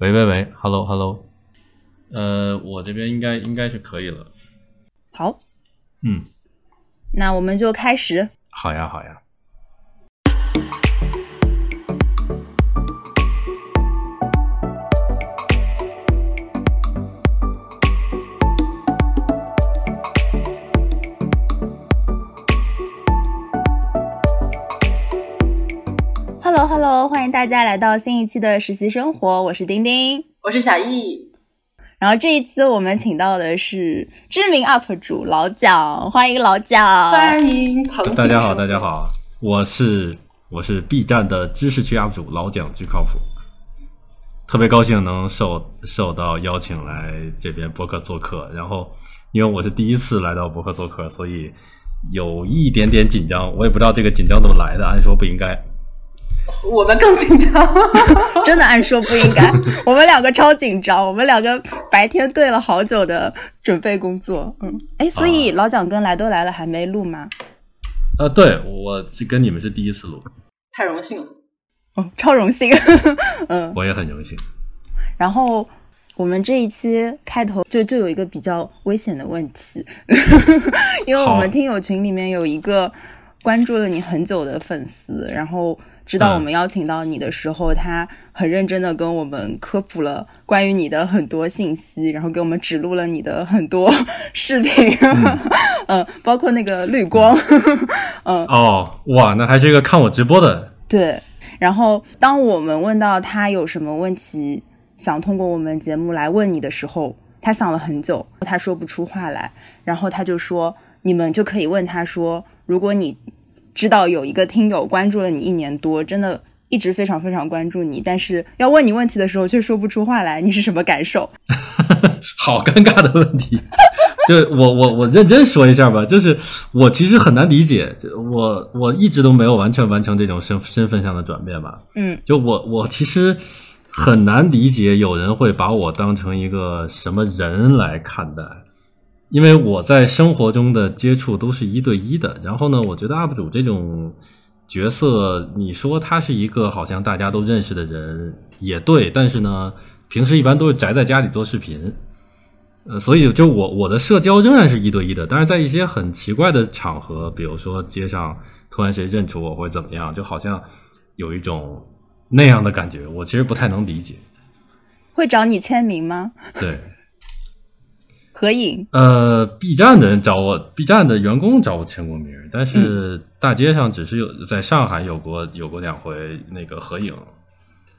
喂喂喂，Hello Hello，呃，我这边应该应该是可以了。好，嗯，那我们就开始。好呀好呀。迎大家来到新一期的实习生活，我是丁丁，我是小易。然后这一期我们请到的是知名 UP 主老蒋，欢迎老蒋，欢迎朋大家好，大家好，我是我是 B 站的知识区 UP 主老蒋最靠谱，特别高兴能受受到邀请来这边博客做客。然后因为我是第一次来到博客做客，所以有一点点紧张，我也不知道这个紧张怎么来的，按说不应该。我们更紧张，真的按说不应该。我们两个超紧张，我们两个白天对了好久的准备工作。嗯，哎，所以老蒋跟来都来了还没录吗？呃，对，我是跟你们是第一次录，太荣幸了。哦，超荣幸。嗯，我也很荣幸。然后我们这一期开头就就有一个比较危险的问题，因为我们听友群里面有一个关注了你很久的粉丝，然后。知道我们邀请到你的时候，他很认真的跟我们科普了关于你的很多信息，然后给我们指路了你的很多 视频，嗯，包括那个绿光，嗯，哦，哇，那还是一个看我直播的，对。然后当我们问到他有什么问题想通过我们节目来问你的时候，他想了很久，他说不出话来，然后他就说，你们就可以问他说，如果你。知道有一个听友关注了你一年多，真的一直非常非常关注你，但是要问你问题的时候却说不出话来，你是什么感受？好尴尬的问题，就我我我认真说一下吧，就是我其实很难理解，就我我一直都没有完全完成这种身身份上的转变吧。嗯，就我我其实很难理解有人会把我当成一个什么人来看待。因为我在生活中的接触都是一对一的，然后呢，我觉得 UP 主这种角色，你说他是一个好像大家都认识的人也对，但是呢，平时一般都是宅在家里做视频，呃，所以就我我的社交仍然是一对一的，但是在一些很奇怪的场合，比如说街上突然谁认出我或者怎么样，就好像有一种那样的感觉，我其实不太能理解。会找你签名吗？对。合影？呃，B 站的人找我，B 站的员工找我签过名，但是大街上只是有在上海有过有过两回那个合影。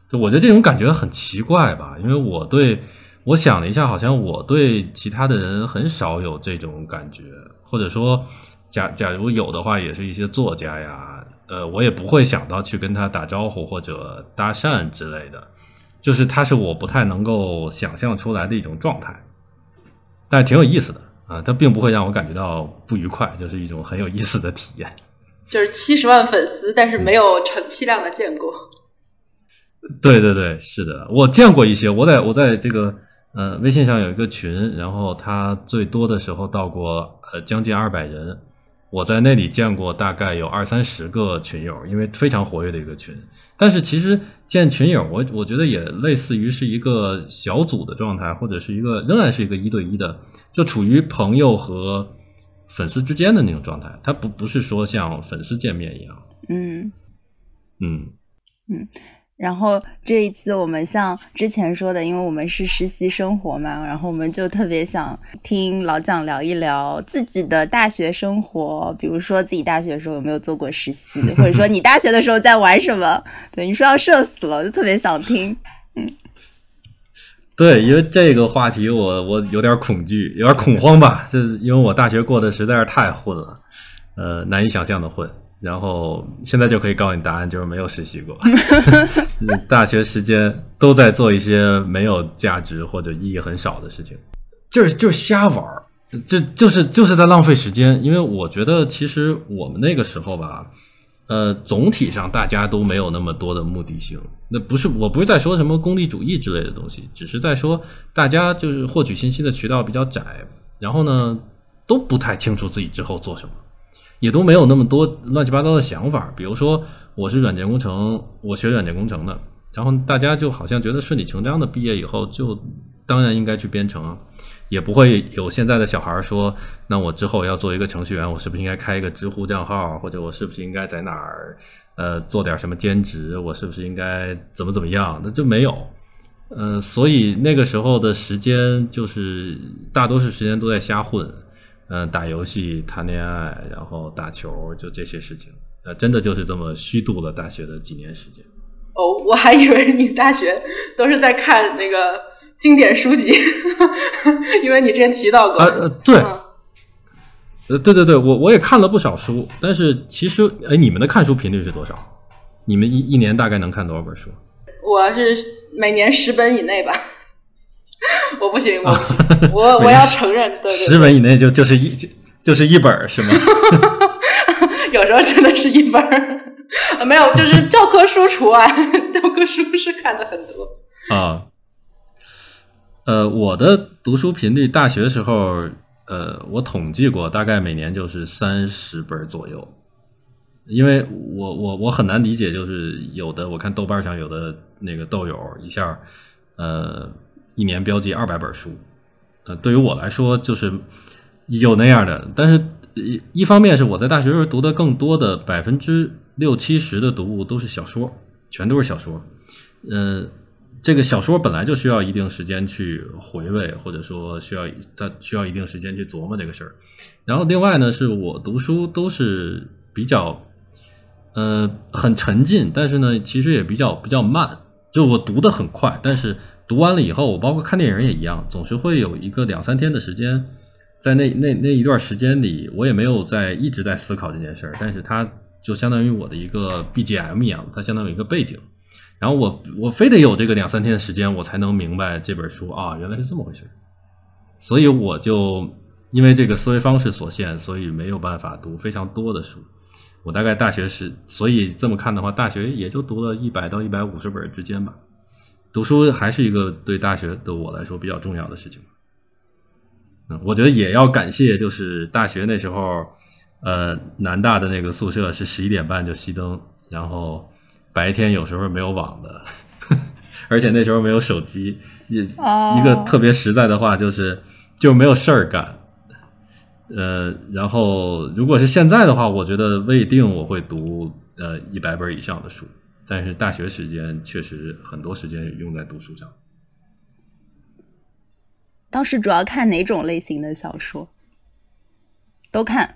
就我觉得这种感觉很奇怪吧，因为我对我想了一下，好像我对其他的人很少有这种感觉，或者说 假假如有的话，也是一些作家呀，呃，我也不会想到去跟他打招呼或者搭讪之类的，就是他是我不太能够想象出来的一种状态。但是挺有意思的啊，它并不会让我感觉到不愉快，就是一种很有意思的体验。就是七十万粉丝，但是没有成批量的见过。对对对，是的，我见过一些。我在我在这个呃微信上有一个群，然后他最多的时候到过呃将近二百人。我在那里见过大概有二三十个群友，因为非常活跃的一个群。但是其实见群友，我我觉得也类似于是一个小组的状态，或者是一个仍然是一个一对一的，就处于朋友和粉丝之间的那种状态。它不不是说像粉丝见面一样。嗯嗯嗯。然后这一次我们像之前说的，因为我们是实习生活嘛，然后我们就特别想听老蒋聊一聊自己的大学生活，比如说自己大学的时候有没有做过实习，或者说你大学的时候在玩什么？对，你说要社死了，我就特别想听。嗯，对，因为这个话题我我有点恐惧，有点恐慌吧，就是因为我大学过得实在是太混了，呃，难以想象的混。然后现在就可以告诉你答案，就是没有实习过。大学时间都在做一些没有价值或者意义很少的事情，就是就是瞎玩儿，就就是就是在浪费时间。因为我觉得其实我们那个时候吧，呃，总体上大家都没有那么多的目的性。那不是我不是在说什么功利主义之类的东西，只是在说大家就是获取信息的渠道比较窄，然后呢都不太清楚自己之后做什么。也都没有那么多乱七八糟的想法，比如说我是软件工程，我学软件工程的，然后大家就好像觉得顺理成章的毕业以后就当然应该去编程啊，也不会有现在的小孩说，那我之后要做一个程序员，我是不是应该开一个知乎账号，或者我是不是应该在哪儿呃做点什么兼职，我是不是应该怎么怎么样？那就没有。嗯，所以那个时候的时间就是大多数时间都在瞎混，嗯，打游戏、谈恋爱，然后打球，就这些事情。呃，真的就是这么虚度了大学的几年时间。哦，我还以为你大学都是在看那个经典书籍，因为你之前提到过。呃，对，呃，对对对，我我也看了不少书，但是其实，哎，你们的看书频率是多少？你们一一年大概能看多少本书？我是每年十本以内吧，我不行，我不行，我我要承认，对对，十本以内就就是一就是一本是吗？有时候真的是一本儿 没有，就是教科书除外，教科书是看的很多啊。呃，我的读书频率，大学时候，呃，我统计过，大概每年就是三十本左右。因为我我我很难理解，就是有的我看豆瓣上有的那个豆友一下，呃，一年标记二百本书，呃，对于我来说就是有那样的，但是一一方面是我在大学时候读的更多的百分之六七十的读物都是小说，全都是小说，呃，这个小说本来就需要一定时间去回味，或者说需要它需要一定时间去琢磨这个事儿，然后另外呢，是我读书都是比较。呃，很沉浸，但是呢，其实也比较比较慢。就我读的很快，但是读完了以后，我包括看电影也一样，总是会有一个两三天的时间，在那那那一段时间里，我也没有在一直在思考这件事儿，但是它就相当于我的一个 BGM 一样，它相当于一个背景。然后我我非得有这个两三天的时间，我才能明白这本书啊，原来是这么回事。所以我就因为这个思维方式所限，所以没有办法读非常多的书。我大概大学时，所以这么看的话，大学也就读了一百到一百五十本之间吧。读书还是一个对大学的我来说比较重要的事情。嗯，我觉得也要感谢，就是大学那时候，呃，南大的那个宿舍是十一点半就熄灯，然后白天有时候没有网的，而且那时候没有手机。一一个特别实在的话就是，就没有事儿干。呃，然后如果是现在的话，我觉得未定我会读呃一百本以上的书，但是大学时间确实很多时间用在读书上。当时主要看哪种类型的小说？都看。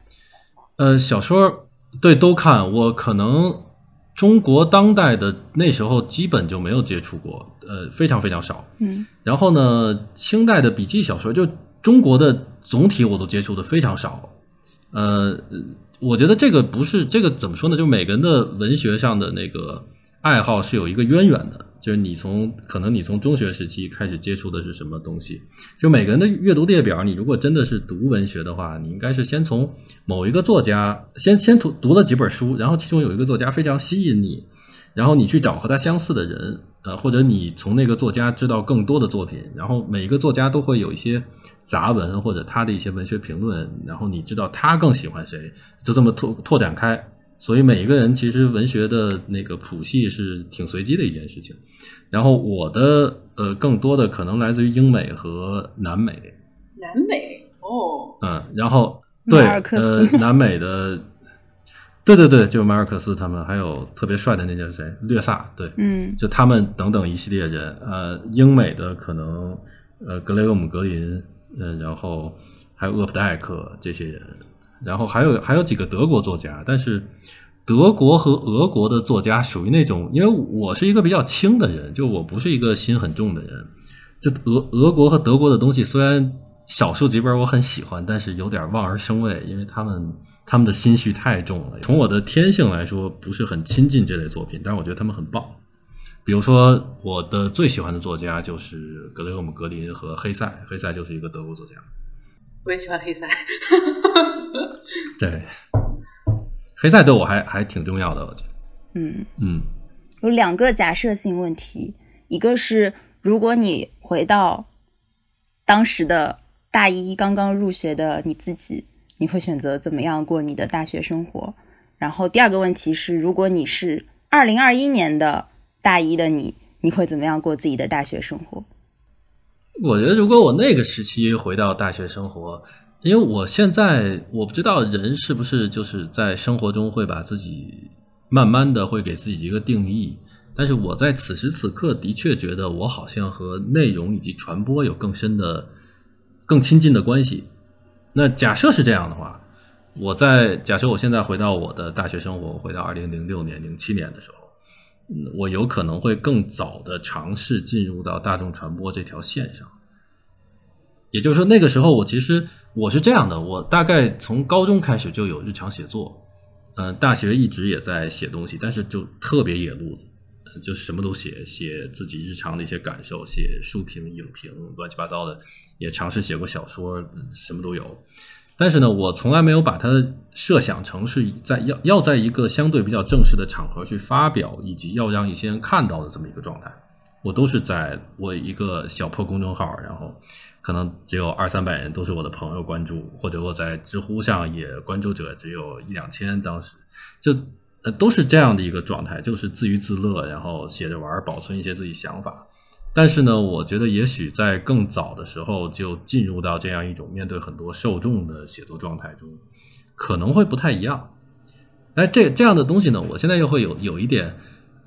呃，小说对都看，我可能中国当代的那时候基本就没有接触过，呃，非常非常少。嗯。然后呢，清代的笔记小说就。中国的总体我都接触的非常少，呃，我觉得这个不是这个怎么说呢？就每个人的文学上的那个爱好是有一个渊源的，就是你从可能你从中学时期开始接触的是什么东西，就每个人的阅读列表，你如果真的是读文学的话，你应该是先从某一个作家先 先读读了几本书，然后其中有一个作家非常吸引你，然后你去找和他相似的人，呃，或者你从那个作家知道更多的作品，然后每一个作家都会有一些。杂文或者他的一些文学评论，然后你知道他更喜欢谁，就这么拓拓展开。所以每一个人其实文学的那个谱系是挺随机的一件事情。然后我的呃更多的可能来自于英美和南美。南美哦，嗯，然后对呃南美的，对对对，就马尔克斯他们，还有特别帅的那叫谁略萨，对，嗯，就他们等等一系列人。呃，英美的可能呃格雷厄姆格林。嗯，然后还有厄普代克这些人，然后还有还有几个德国作家，但是德国和俄国的作家属于那种，因为我是一个比较轻的人，就我不是一个心很重的人。就俄俄国和德国的东西，虽然少数几本我很喜欢，但是有点望而生畏，因为他们他们的心绪太重了。从我的天性来说，不是很亲近这类作品，但是我觉得他们很棒。比如说，我的最喜欢的作家就是格雷厄姆·格林和黑塞。黑塞就是一个德国作家。我也喜欢黑塞。对，黑塞对我还还挺重要的，我觉得。嗯嗯。有两个假设性问题，一个是如果你回到当时的大一刚刚入学的你自己，你会选择怎么样过你的大学生活？然后第二个问题是，如果你是二零二一年的。大一的你，你会怎么样过自己的大学生活？我觉得，如果我那个时期回到大学生活，因为我现在我不知道人是不是就是在生活中会把自己慢慢的会给自己一个定义，但是我在此时此刻的确觉得我好像和内容以及传播有更深的、更亲近的关系。那假设是这样的话，我在假设我现在回到我的大学生活，回到二零零六年、零七年的时候。我有可能会更早的尝试进入到大众传播这条线上，也就是说，那个时候我其实我是这样的，我大概从高中开始就有日常写作，嗯，大学一直也在写东西，但是就特别野路子，就什么都写，写自己日常的一些感受，写书评、影评，乱七八糟的，也尝试写过小说，什么都有。但是呢，我从来没有把它设想成是在要要在一个相对比较正式的场合去发表，以及要让一些人看到的这么一个状态。我都是在我一个小破公众号，然后可能只有二三百人都是我的朋友关注，或者我在知乎上也关注者只有一两千，当时就呃都是这样的一个状态，就是自娱自乐，然后写着玩，保存一些自己想法。但是呢，我觉得也许在更早的时候就进入到这样一种面对很多受众的写作状态中，可能会不太一样。哎，这这样的东西呢，我现在又会有有一点，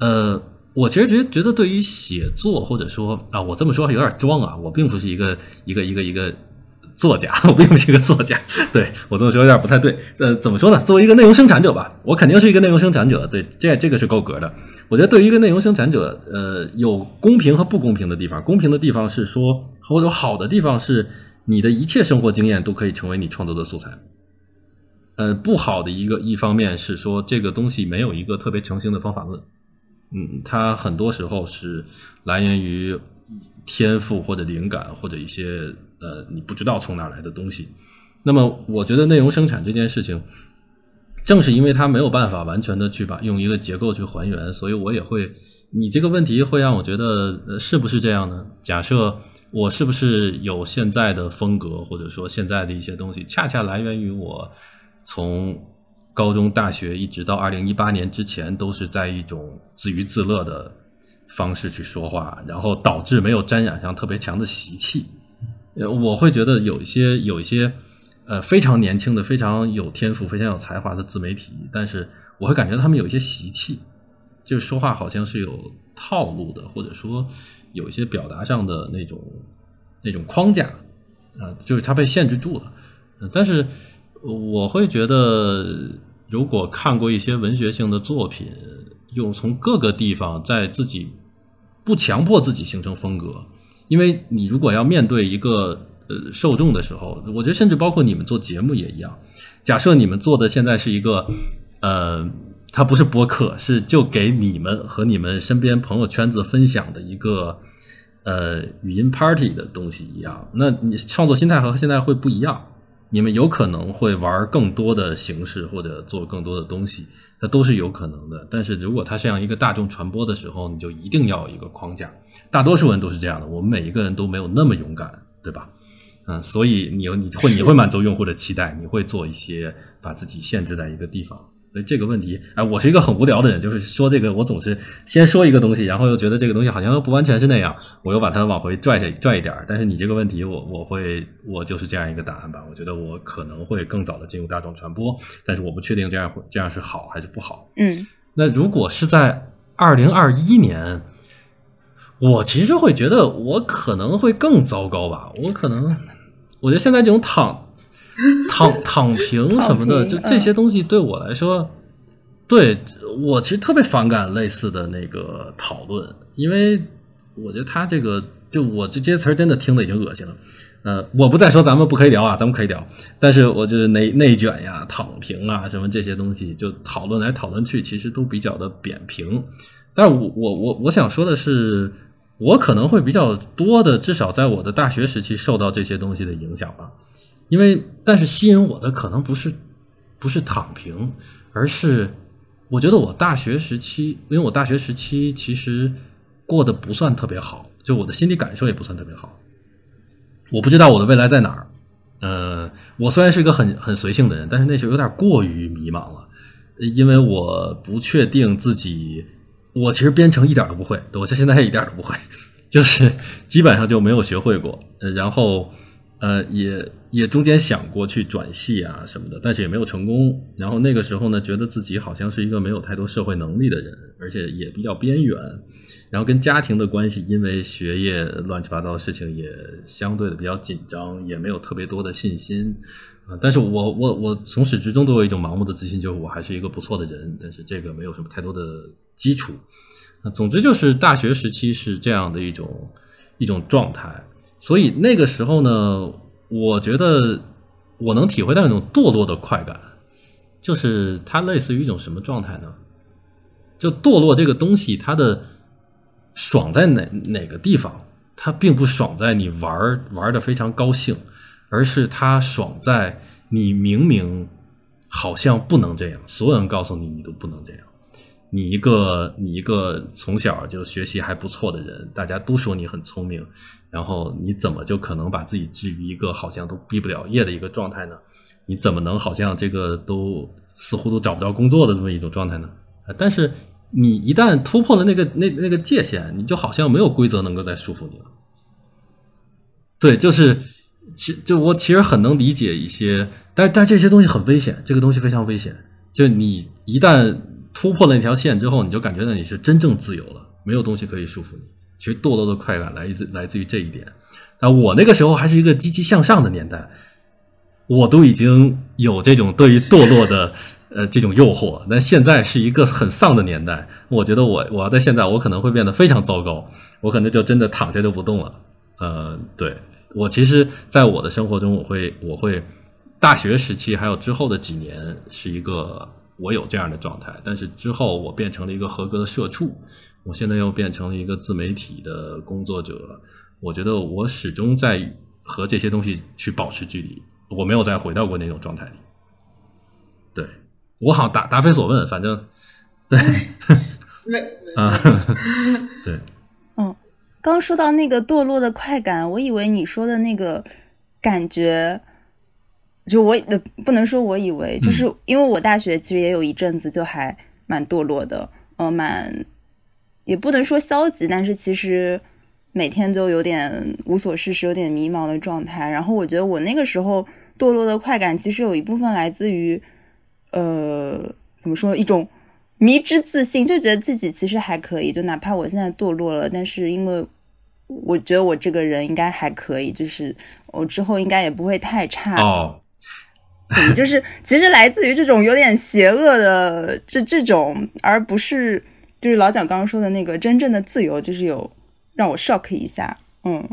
呃，我其实觉觉得对于写作或者说啊，我这么说有点装啊，我并不是一个一个一个一个。作家，我并不是一个作家，对我这么说有点不太对。呃，怎么说呢？作为一个内容生产者吧，我肯定是一个内容生产者。对，这这个是够格的。我觉得对于一个内容生产者，呃，有公平和不公平的地方。公平的地方是说，或者好的地方是，你的一切生活经验都可以成为你创作的素材。呃，不好的一个一方面是说，这个东西没有一个特别成型的方法论。嗯，它很多时候是来源于天赋或者灵感或者一些。呃，你不知道从哪来的东西，那么我觉得内容生产这件事情，正是因为它没有办法完全的去把用一个结构去还原，所以我也会，你这个问题会让我觉得，呃，是不是这样呢？假设我是不是有现在的风格，或者说现在的一些东西，恰恰来源于我从高中、大学一直到二零一八年之前，都是在一种自娱自乐的方式去说话，然后导致没有沾染上特别强的习气。呃，我会觉得有一些有一些，呃，非常年轻的、非常有天赋、非常有才华的自媒体，但是我会感觉他们有一些习气，就是说话好像是有套路的，或者说有一些表达上的那种那种框架，啊，就是他被限制住了。但是我会觉得，如果看过一些文学性的作品，又从各个地方在自己不强迫自己形成风格。因为你如果要面对一个呃受众的时候，我觉得甚至包括你们做节目也一样。假设你们做的现在是一个呃，它不是播客，是就给你们和你们身边朋友圈子分享的一个呃语音 party 的东西一样，那你创作心态和现在会不一样。你们有可能会玩更多的形式或者做更多的东西。那都是有可能的，但是如果它像一个大众传播的时候，你就一定要有一个框架。大多数人都是这样的，我们每一个人都没有那么勇敢，对吧？嗯，所以你你会你会满足用户的期待，你会做一些把自己限制在一个地方。所以这个问题，哎，我是一个很无聊的人，就是说这个，我总是先说一个东西，然后又觉得这个东西好像又不完全是那样，我又把它往回拽下拽一点。但是你这个问题，我我会我就是这样一个答案吧。我觉得我可能会更早的进入大众传播，但是我不确定这样会这样是好还是不好。嗯，那如果是在二零二一年，我其实会觉得我可能会更糟糕吧。我可能我觉得现在这种躺。躺躺平什么的，就这些东西对我来说，对我其实特别反感类似的那个讨论，因为我觉得他这个就我这这些词儿真的听的已经恶心了。呃，我不再说咱们不可以聊啊，咱们可以聊，但是我就是内内卷呀、躺平啊什么这些东西，就讨论来讨论去，其实都比较的扁平。但是我我我我想说的是，我可能会比较多的，至少在我的大学时期受到这些东西的影响吧。因为，但是吸引我的可能不是，不是躺平，而是我觉得我大学时期，因为我大学时期其实过得不算特别好，就我的心理感受也不算特别好。我不知道我的未来在哪儿。呃，我虽然是一个很很随性的人，但是那时候有点过于迷茫了，因为我不确定自己。我其实编程一点都不会，我现在一点都不会，就是基本上就没有学会过。然后呃，也也中间想过去转系啊什么的，但是也没有成功。然后那个时候呢，觉得自己好像是一个没有太多社会能力的人，而且也比较边缘。然后跟家庭的关系，因为学业乱七八糟的事情也相对的比较紧张，也没有特别多的信心。啊，但是我我我从始至终都有一种盲目的自信，就是我还是一个不错的人，但是这个没有什么太多的基础。啊，总之就是大学时期是这样的一种一种状态，所以那个时候呢，我觉得我能体会到一种堕落的快感，就是它类似于一种什么状态呢？就堕落这个东西，它的爽在哪哪个地方？它并不爽在你玩玩的非常高兴。而是它爽在你明明好像不能这样，所有人告诉你你都不能这样。你一个你一个从小就学习还不错的人，大家都说你很聪明，然后你怎么就可能把自己置于一个好像都毕不了业的一个状态呢？你怎么能好像这个都似乎都找不着工作的这么一种状态呢？但是你一旦突破了那个那那个界限，你就好像没有规则能够再束缚你了。对，就是。其就我其实很能理解一些，但但这些东西很危险，这个东西非常危险。就你一旦突破了那条线之后，你就感觉到你是真正自由了，没有东西可以束缚你。其实堕落的快感来自来自于这一点。那，我那个时候还是一个积极向上的年代，我都已经有这种对于堕落的 呃这种诱惑。但现在是一个很丧的年代，我觉得我我要在现在，我可能会变得非常糟糕，我可能就真的躺下就不动了。呃，对。我其实，在我的生活中，我会，我会，大学时期还有之后的几年，是一个我有这样的状态。但是之后，我变成了一个合格的社畜，我现在又变成了一个自媒体的工作者。我觉得我始终在和这些东西去保持距离，我没有再回到过那种状态里。对我好答答非所问，反正对，没啊，对。嗯刚说到那个堕落的快感，我以为你说的那个感觉，就我不能说，我以为就是因为我大学其实也有一阵子就还蛮堕落的，呃，蛮也不能说消极，但是其实每天就有点无所事事、有点迷茫的状态。然后我觉得我那个时候堕落的快感，其实有一部分来自于，呃，怎么说一种。迷之自信，就觉得自己其实还可以，就哪怕我现在堕落了，但是因为我觉得我这个人应该还可以，就是我之后应该也不会太差。哦，就是其实来自于这种有点邪恶的这这种，而不是就是老蒋刚刚说的那个真正的自由，就是有让我 shock 一下。嗯，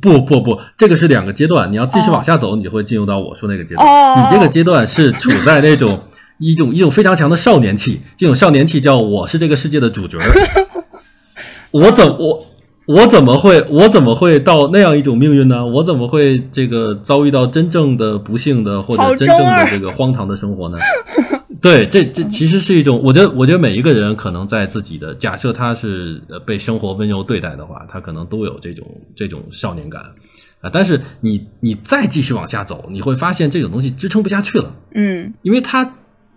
不不不，这个是两个阶段，你要继续往下走，你就会进入到我说那个阶段。你这个阶段是处在那种。一种一种非常强的少年气，这种少年气叫我是这个世界的主角 我怎我我怎么会我怎么会到那样一种命运呢？我怎么会这个遭遇到真正的不幸的或者真正的这个荒唐的生活呢？对，这这其实是一种，我觉得我觉得每一个人可能在自己的假设他是呃被生活温柔对待的话，他可能都有这种这种少年感啊。但是你你再继续往下走，你会发现这种东西支撑不下去了。嗯，因为他。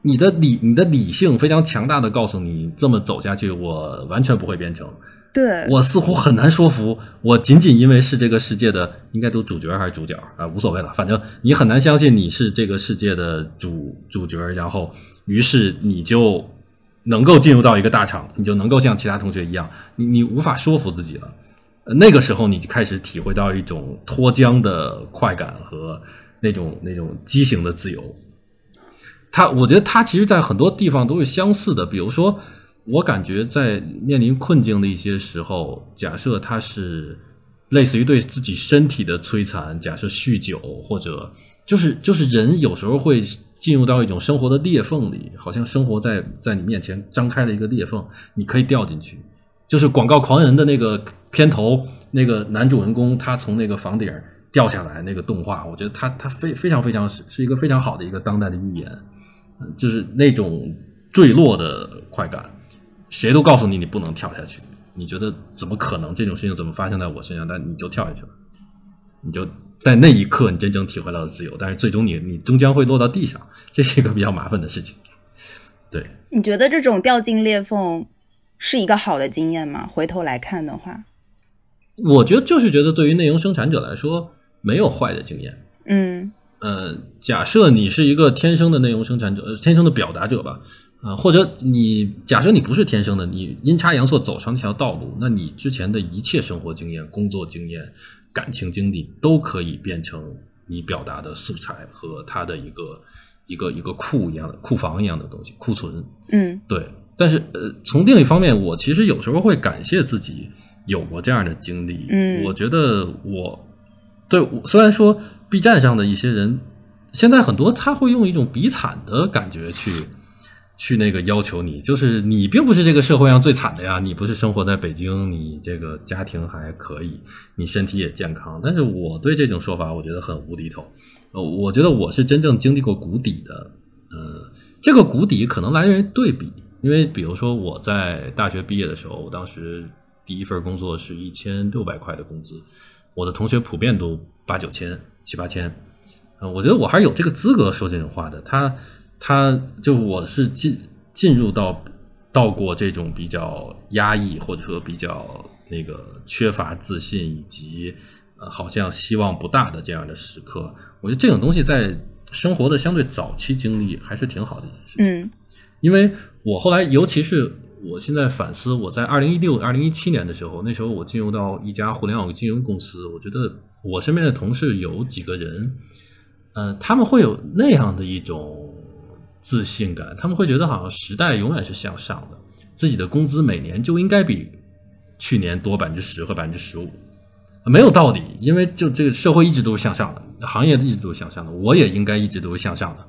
你的理，你的理性非常强大的告诉你，这么走下去，我完全不会变成。对我似乎很难说服我，仅仅因为是这个世界的，应该都主角还是主角啊，无所谓了，反正你很难相信你是这个世界的主主角，然后于是你就能够进入到一个大厂，你就能够像其他同学一样，你你无法说服自己了。那个时候，你就开始体会到一种脱缰的快感和那种那种畸形的自由。他，我觉得他其实，在很多地方都是相似的。比如说，我感觉在面临困境的一些时候，假设他是类似于对自己身体的摧残，假设酗酒，或者就是就是人有时候会进入到一种生活的裂缝里，好像生活在在你面前张开了一个裂缝，你可以掉进去。就是《广告狂人》的那个片头，那个男主人公他从那个房顶掉下来那个动画，我觉得他他非非常非常是是一个非常好的一个当代的预言。就是那种坠落的快感，谁都告诉你你不能跳下去，你觉得怎么可能这种事情怎么发生在我身上？但你就跳下去了，你就在那一刻你真正体会到了自由，但是最终你你终将会落到地上，这是一个比较麻烦的事情。对，你觉得这种掉进裂缝是一个好的经验吗？回头来看的话，我觉得就是觉得对于内容生产者来说，没有坏的经验。嗯呃，假设你是一个天生的内容生产者，呃天生的表达者吧，啊，或者你假设你不是天生的，你阴差阳错走上这条道路，那你之前的一切生活经验、工作经验、感情经历都可以变成你表达的素材和它的一个一个一个库一样的库房一样的东西，库存。嗯对，但是呃，从另一方面，我其实有时候会感谢自己有过这样的经历。嗯我觉得我对我虽然说 B 站上的一些人，现在很多他会用一种比惨的感觉去去那个要求你，就是你并不是这个社会上最惨的呀，你不是生活在北京，你这个家庭还可以，你身体也健康。但是我对这种说法，我觉得很无厘头。呃，我觉得我是真正经历过谷底的，呃，这个谷底可能来源于对比，因为比如说我在大学毕业的时候，我当时第一份工作是一千六百块的工资，我的同学普遍都八九千、七八千，呃，我觉得我还是有这个资格说这种话的。他，他就我是进进入到到过这种比较压抑或者说比较那个缺乏自信以及呃好像希望不大的这样的时刻，我觉得这种东西在生活的相对早期经历还是挺好的一件事情。嗯因为我后来，尤其是我现在反思，我在二零一六、二零一七年的时候，那时候我进入到一家互联网金融公司，我觉得我身边的同事有几个人，呃，他们会有那样的一种自信感，他们会觉得好像时代永远是向上的，自己的工资每年就应该比去年多百分之十和百分之十五。没有道理，因为就这个社会一直都是向上的，行业一直都是向上的，我也应该一直都是向上的。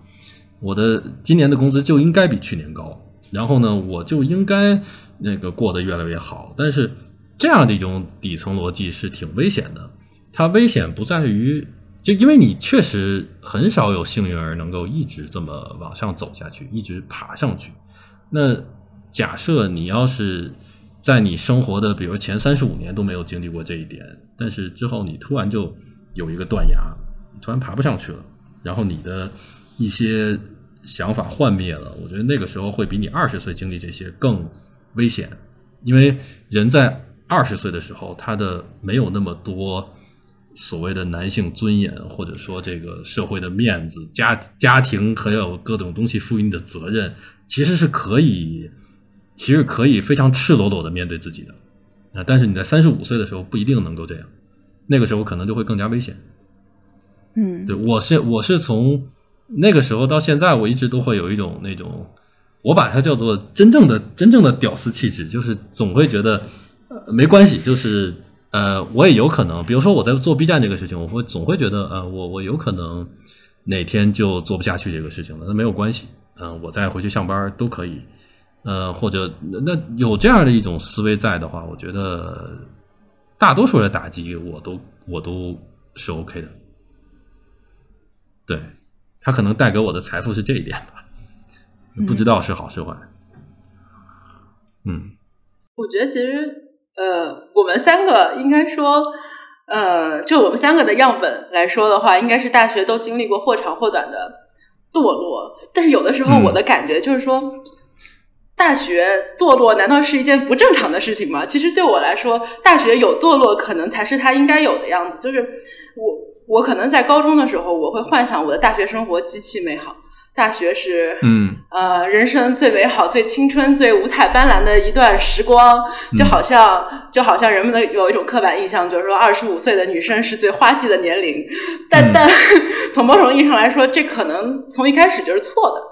我的今年的工资就应该比去年高，然后呢，我就应该那个过得越来越好。但是这样的一种底层逻辑是挺危险的，它危险不在于，就因为你确实很少有幸运儿能够一直这么往上走下去，一直爬上去。那假设你要是在你生活的，比如前三十五年都没有经历过这一点，但是之后你突然就有一个断崖，突然爬不上去了，然后你的一些想法幻灭了，我觉得那个时候会比你二十岁经历这些更危险，因为人在二十岁的时候，他的没有那么多所谓的男性尊严，或者说这个社会的面子、家家庭还有各种东西赋予你的责任，其实是可以，其实可以非常赤裸裸的面对自己的。啊，但是你在三十五岁的时候不一定能够这样，那个时候可能就会更加危险。嗯对，我是我是从那个时候到现在，我一直都会有一种那种，我把它叫做真正的真正的屌丝气质，就是总会觉得、呃、没关系，就是呃，我也有可能，比如说我在做 B 站这个事情，我会总会觉得呃，我我有可能哪天就做不下去这个事情了，那没有关系，嗯、我再回去上班都可以，呃，或者那有这样的一种思维在的话，我觉得大多数的打击我都我都是 OK 的。对，他可能带给我的财富是这一点吧，不知道是好是坏。嗯我觉得其实呃，我们三个应该说，呃，就我们三个的样本来说的话，应该是大学都经历过或长或短的堕落。但是有的时候嗯我的感觉就是说，大学堕落难道是一件不正常的事情吗？其实对我来说，大学有堕落可能才是它应该有的样子。就是我我可能在高中的时候，我会幻想我的大学生活极其美好。大学是嗯呃，人生最美好、最青春、最五彩斑斓的一段时光，就好像、就好像人们的有一种刻板印象，就是说二十五岁的女生是最花季的年龄，但、嗯但 从某种意义上来说，这可能从一开始就是错的，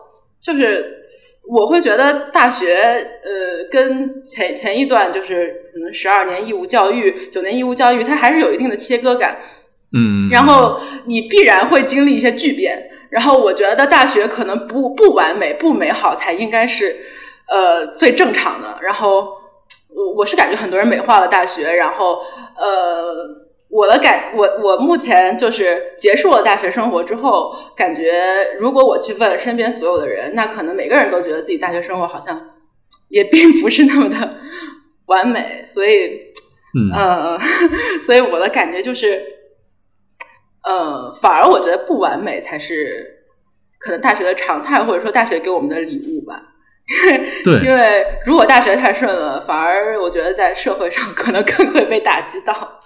就是。我会觉得大学，呃，跟前前一段就是可能十二年义务教育、九年义务教育，它还是有一定的切割感。嗯，然后你必然会经历一些巨变。然后我觉得大学可能不不完美、不美好才应该是呃最正常的。然后我我是感觉很多人美化了大学，然后呃。我的感，我我目前就是结束了大学生活之后，感觉如果我去问身边所有的人，那可能每个人都觉得自己大学生活好像也并不是那么的完美，所以嗯呃，所以我的感觉就是，呃，反而我觉得不完美才是可能大学的常态，或者说大学给我们的礼物吧。对，因为如果大学太顺了，反而我觉得在社会上可能更会被打击到。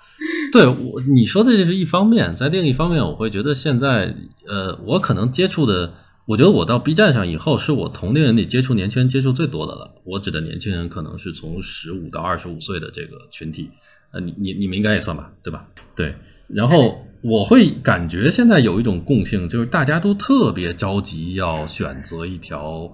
对我你说的这是一方面，在另一方面，我会觉得现在呃，我可能接触的，我觉得我到 B 站上以后，是我同龄人里接触年轻人接触最多的了。我指的年轻人可能是从十五到二十五岁的这个群体，呃，你你你们应该也算吧，对吧？对，然后我会感觉现在有一种共性，就是大家都特别着急要选择一条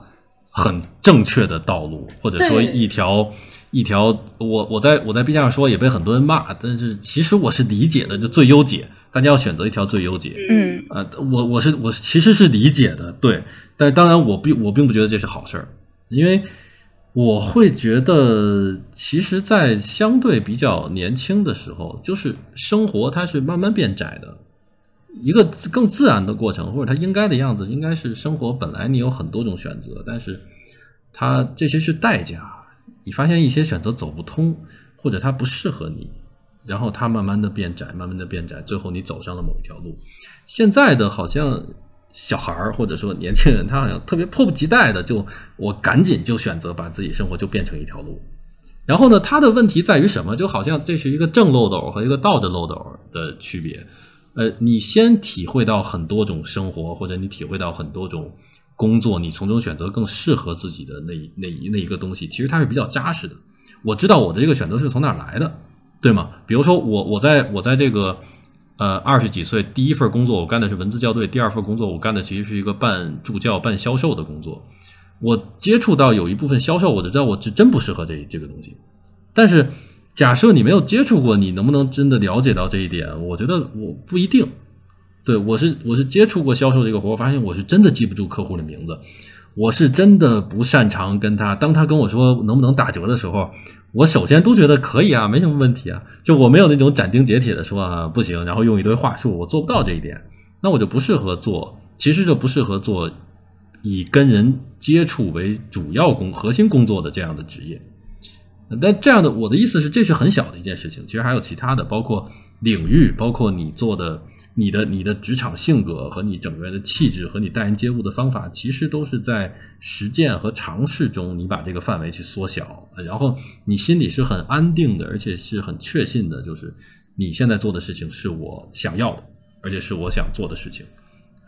很正确的道路，或者说一条一条，我我在我在 B 站上说也被很多人骂，但是其实我是理解的，就最优解，大家要选择一条最优解。嗯。呃，我我是我其实是理解的，对，但当然我并我并不觉得这是好事儿，因为我会觉得，其实，在相对比较年轻的时候，就是生活它是慢慢变窄的，一个更自然的过程，或者它应该的样子，应该是生活本来你有很多种选择，但是它这些是代价，你发现一些选择走不通，或者它不适合你，然后它慢慢的变窄，慢慢的变窄，最后你走上了某一条路。现在的好像小孩儿或者说年轻人，他好像特别迫不及待的就我赶紧就选择把自己生活就变成一条路。然后呢，他的问题在于什么？就好像这是一个正漏斗和一个倒着漏斗的区别。呃，你先体会到很多种生活，或者你体会到很多种工作，你从中选择更适合自己的那那一那一个东西，其实它是比较扎实的。我知道我的这个选择是从哪来的，对吗？比如说我我在我在这个呃二十几岁第一份工作，我干的是文字校对；第二份工作，我干的其实是一个办助教、办销售的工作。我接触到有一部分销售，我就知道我是真不适合这这个东西。但是假设你没有接触过，你能不能真的了解到这一点？我觉得我不一定。对我是我是接触过销售这个活，发现我是真的记不住客户的名字，我是真的不擅长跟他。当他跟我说能不能打折的时候，我首先都觉得可以啊，没什么问题啊。就我没有那种斩钉截铁的说啊不行，然后用一堆话术，我做不到这一点，那我就不适合做，其实就不适合做以跟人接触为主要工核心工作的这样的职业。但这样的，我的意思是，这是很小的一件事情。其实还有其他的，包括领域，包括你做的、你的、你的职场性格和你整个人的气质和你待人接物的方法，其实都是在实践和尝试中，你把这个范围去缩小，然后你心里是很安定的，而且是很确信的，就是你现在做的事情是我想要的，而且是我想做的事情。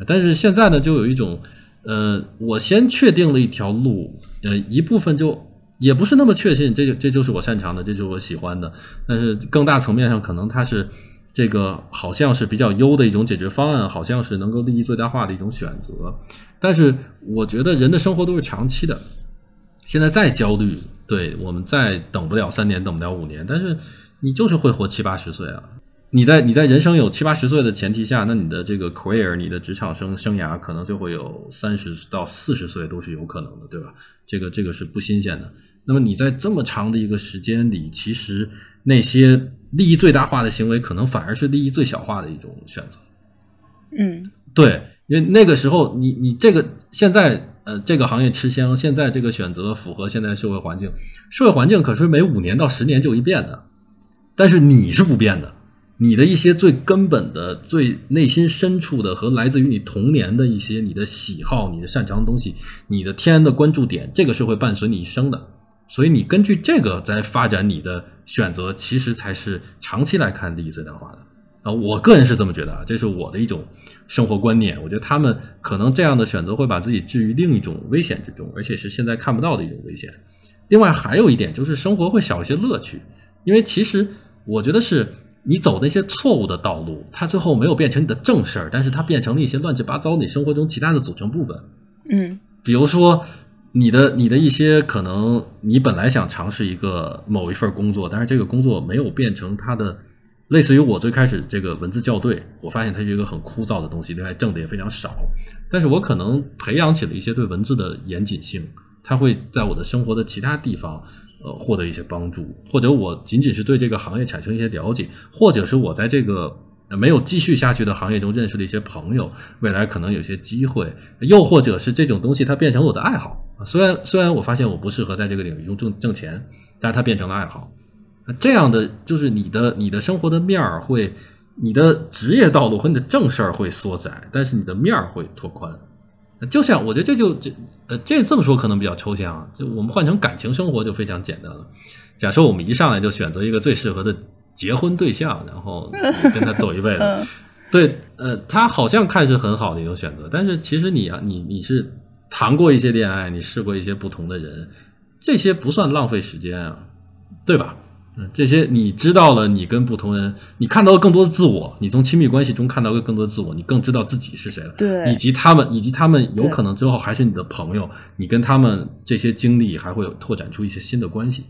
但是现在呢，就有一种，呃，我先确定了一条路，呃，一部分就。也不是那么确信，这就这就是我擅长的，这就是我喜欢的。但是更大层面上，可能它是这个好像是比较优的一种解决方案，好像是能够利益最大化的一种选择。但是我觉得人的生活都是长期的，现在再焦虑，对我们再等不了三年，等不了五年，但是你就是会活七八十岁啊。你在你在人生有七八十岁的前提下，那你的这个 career，你的职场生生涯可能就会有三十到四十岁都是有可能的，对吧？这个这个是不新鲜的。那么你在这么长的一个时间里，其实那些利益最大化的行为，可能反而是利益最小化的一种选择。嗯，对，因为那个时候你你这个现在呃这个行业吃香，现在这个选择符合现在社会环境，社会环境可是每五年到十年就一变的，但是你是不变的。你的一些最根本的、最内心深处的和来自于你童年的一些你的喜好、你的擅长的东西、你的天然的关注点，这个是会伴随你一生的。所以你根据这个在发展你的选择，其实才是长期来看利益最大化的。啊，我个人是这么觉得啊，这是我的一种生活观念。我觉得他们可能这样的选择会把自己置于另一种危险之中，而且是现在看不到的一种危险。另外还有一点就是生活会少一些乐趣，因为其实我觉得是。你走那些错误的道路，它最后没有变成你的正事儿，但是它变成了一些乱七八糟你生活中其他的组成部分。嗯，比如说你的你的一些可能，你本来想尝试一个某一份工作，但是这个工作没有变成它的，类似于我最开始这个文字校对，我发现它是一个很枯燥的东西，另外挣的也非常少。但是我可能培养起了一些对文字的严谨性，它会在我的生活的其他地方。呃，获得一些帮助，或者我仅仅是对这个行业产生一些了解，或者是我在这个没有继续下去的行业中认识了一些朋友，未来可能有些机会，又或者是这种东西它变成了我的爱好。虽然虽然我发现我不适合在这个领域中挣挣钱，但是它变成了爱好。这样的就是你的你的生活的面儿会，你的职业道路和你的正事儿会缩窄，但是你的面儿会拓宽。就像我觉得这就这呃这这么说可能比较抽象啊，就我们换成感情生活就非常简单了。假设我们一上来就选择一个最适合的结婚对象，然后 跟他走一辈子，对，呃，他好像看是很好的一种选择，但是其实你啊，你你是谈过一些恋爱，你试过一些不同的人，这些不算浪费时间啊，对吧？嗯，这些你知道了，你跟不同人，你看到了更多的自我，你从亲密关系中看到了更多的自我，你更知道自己是谁了。对，以及他们，以及他们有可能之后还是你的朋友，你跟他们这些经历还会有拓展出一些新的关系。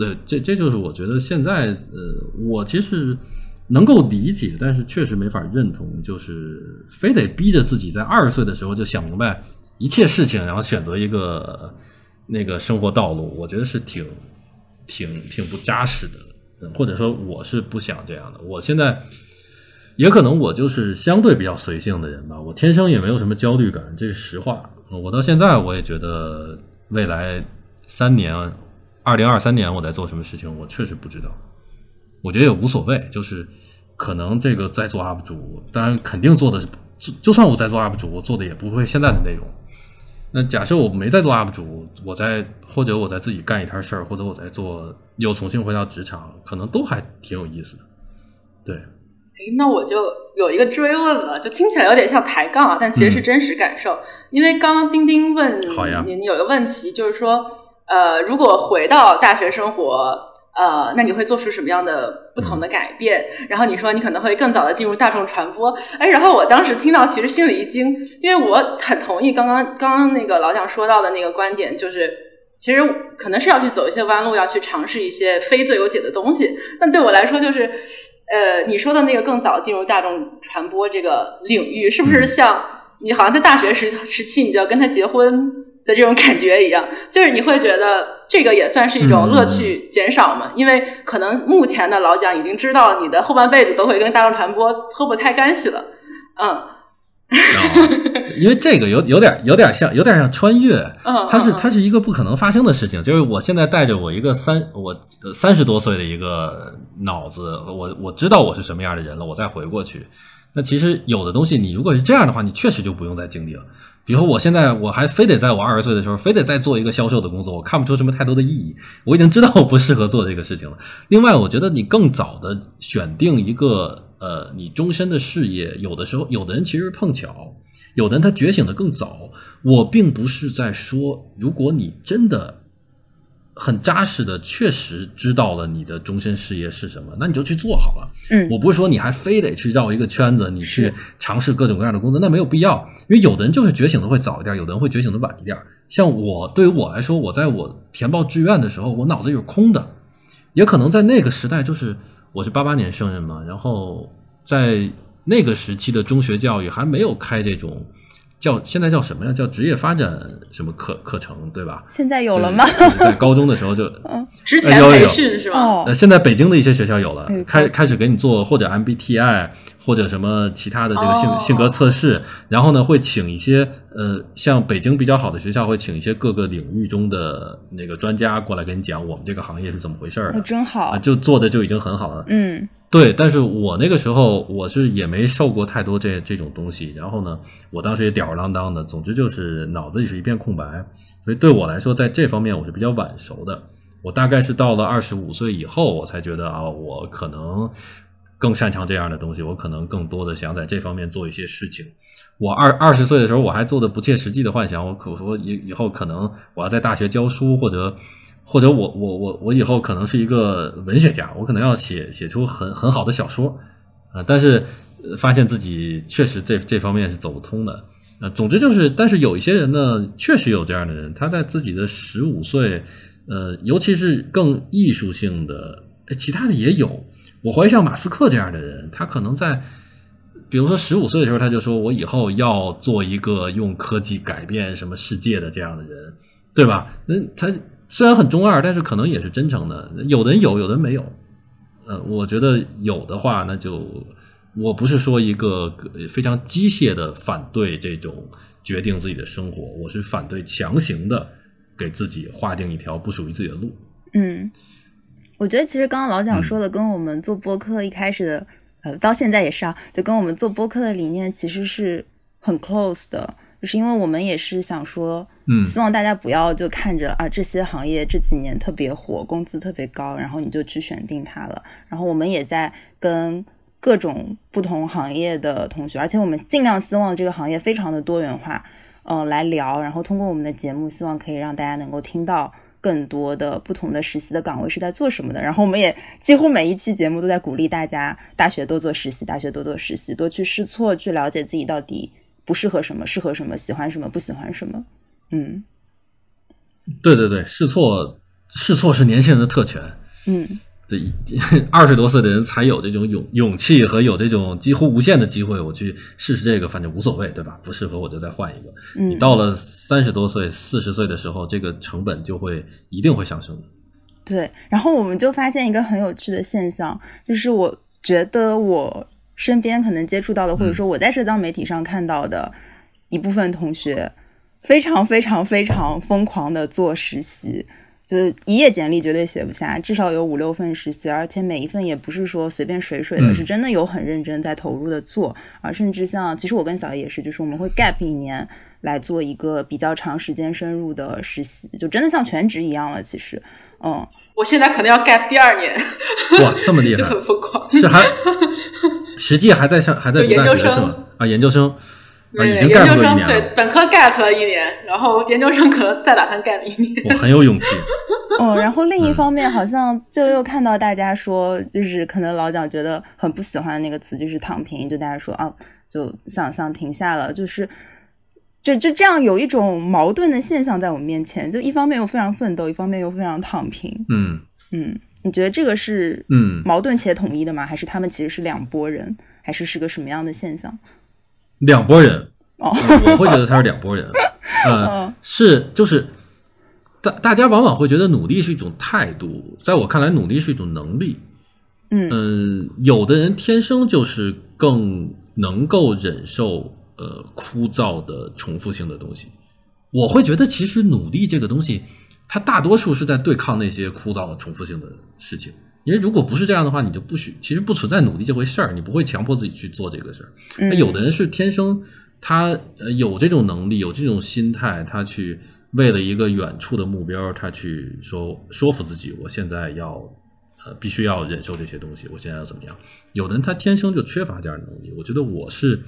对，这这就是我觉得现在，呃，我其实能够理解，但是确实没法认同，就是非得逼着自己在二十岁的时候就想明白一切事情，然后选择一个那个生活道路，我觉得是挺。挺挺不扎实的，或者说我是不想这样的。我现在也可能我就是相对比较随性的人吧，我天生也没有什么焦虑感，这是实话。我到现在我也觉得未来三年，二零二三年我在做什么事情，我确实不知道。我觉得也无所谓，就是可能这个在做 UP 主，当然肯定做的，就就算我在做 UP 主，我做的也不会现在的内容。那假设我没在做 UP 主，我在或者我在自己干一摊事儿，或者我在做又重新回到职场，可能都还挺有意思的。对，哎，那我就有一个追问了，就听起来有点像抬杠啊，但其实是真实感受。因为刚刚丁丁问您有个问题，就是说，呃，如果回到大学生活。呃，那你会做出什么样的不同的改变？然后你说你可能会更早的进入大众传播，哎，然后我当时听到其实心里一惊，因为我很同意刚刚刚刚那个老蒋说到的那个观点，就是其实可能是要去走一些弯路，要去尝试一些非最有解的东西。但对我来说，就是呃，你说的那个更早进入大众传播这个领域，是不是像你好像在大学时时期你就要跟他结婚？的这种感觉一样，就是你会觉得这个也算是一种乐趣减少嘛？因为可能目前的老蒋已经知道你的后半辈子都会跟大众传播脱不开干系了，嗯，因为这个有有点有点像有点像穿越，嗯，它是它是一个不可能发生的事情。就是我现在带着我一个三我三十多岁的一个脑子，我我知道我是什么样的人了，我再回过去，那其实有的东西你如果是这样的话，你确实就不用再经历了。比如我现在我还非得在我二十岁的时候，非得再做一个销售的工作，我看不出什么太多的意义。我已经知道我不适合做这个事情了。另外，我觉得你更早的选定一个呃，你终身的事业，有的时候有的人其实碰巧，有的人他觉醒的更早。我并不是在说，如果你真的。很扎实的，确实知道了你的终身事业是什么，那你就去做好了。嗯，我不是说你还非得去绕一个圈子，你去尝试各种各样的工作，那没有必要。因为有的人就是觉醒的会早一点，有的人会觉醒的晚一点。像我，对于我来说，我在我填报志愿的时候，我脑子是空的，也可能在那个时代，就是我是八八年生人嘛，然后在那个时期的中学教育还没有开这种。叫现在叫什么呀？叫职业发展什么课课程，对吧？现在有了吗？在高中的时候就，之前培训是吧？呃，现在北京的一些学校有了，开开始给你做或者 MBTI 或者什么其他的这个性性格测试，然后呢会请一些呃，像北京比较好的学校会请一些各个领域中的那个专家过来跟你讲我们这个行业是怎么回事儿的，真好，就做的就已经很好了，嗯。对，但是我那个时候我是也没受过太多这这种东西，然后呢，我当时也吊儿郎当的，总之就是脑子里是一片空白，所以对我来说，在这方面我是比较晚熟的。我大概是到了二十五岁以后，我才觉得啊，我可能更擅长这样的东西，我可能更多的想在这方面做一些事情。我二二十岁的时候，我还做的不切实际的幻想，我可说以以后可能我要在大学教书或者。或者我我我我以后可能是一个文学家，我可能要写写出很很好的小说啊，但是发现自己确实这这方面是走不通的。呃，总之就是，但是有一些人呢，确实有这样的人，他在自己的十五岁，呃，尤其是更艺术性的，其他的也有。我怀疑像马斯克这样的人，他可能在，比如说十五岁的时候，他就说我以后要做一个用科技改变什么世界的这样的人，对吧？那他。虽然很中二，但是可能也是真诚的。有的人有，有的人没有。呃，我觉得有的话，那就我不是说一个非常机械的反对这种决定自己的生活，我是反对强行的给自己划定一条不属于自己的路。嗯，我觉得其实刚刚老蒋说的，跟我们做播客一开始的，呃，到现在也是啊，就跟我们做播客的理念其实是很 close 的。就是因为我们也是想说，嗯希望大家不要就看着啊这些行业这几年特别火，工资特别高，然后你就去选定它了。然后我们也在跟各种不同行业的同学，而且我们尽量希望这个行业非常的多元化，嗯、来聊。然后通过我们的节目，希望可以让大家能够听到更多的不同的实习的岗位是在做什么的。然后我们也几乎每一期节目都在鼓励大家，大学多做实习，大学多做实习，多去试错，去了解自己到底不适合什么，适合什么，喜欢什么，不喜欢什么。嗯对对对，试错试错是年轻人的特权。嗯对，二十多岁的人才有这种勇勇气和有这种几乎无限的机会，我去试试这个，反正无所谓，对吧？不适合我就再换一个。你嗯，到了三十多岁、四十岁的时候，这个成本就会一定会上升。对。然后我们就发现一个很有趣的现象，就是我觉得我身边可能接触到的，或者说我在社交媒体上看到的一部分同学，非常非常非常疯狂的做实习。就是一页简历绝对写不下，至少有五六份实习，而且每一份也不是说随便水水的，嗯是真的有很认真在投入的做，啊，甚至像其实我跟小叶也是，就是我们会 gap 一年来做一个比较长时间深入的实习，就真的像全职一样了。其实，嗯，我现在可能要 gap 第二年，哇，这么厉害 就害！很疯狂。是还实际还在上还在读大学就研究生是吗？啊，研究生啊，对已经研究生干过一年了，对本科 gap 了一年，然后研究生可能再打算 gap 一年。我很有勇气。嗯，然后另一方面，好像就又看到大家说，就是可能老蒋觉得很不喜欢的那个词，就是躺平，就大家说啊，就想想停下了，就是。就就这样有一种矛盾的现象在我们面前，就一方面又非常奋斗，一方面又非常躺平。嗯嗯，你觉得这个是嗯，矛盾且统一的吗？还是他们其实是两拨人？还是是个什么样的现象？两拨人，哦，我会觉得他是两拨人。呃嗯，是就是大大家往往会觉得努力是一种态度，在我看来，努力是一种能力。嗯嗯，有的人天生就是更能够忍受呃枯燥的重复性的东西。我会觉得，其实努力这个东西，它大多数是在对抗那些枯燥的重复性的事情。因为如果不是这样的话，你就不许，其实不存在努力这回事儿，你不会强迫自己去做这个事儿。那有的人是天生他呃有这种能力，有这种心态，他去为了一个远处的目标，他去说说服自己，我现在要呃必须要忍受这些东西，我现在要怎么样？有的人他天生就缺乏这样的能力，我觉得我是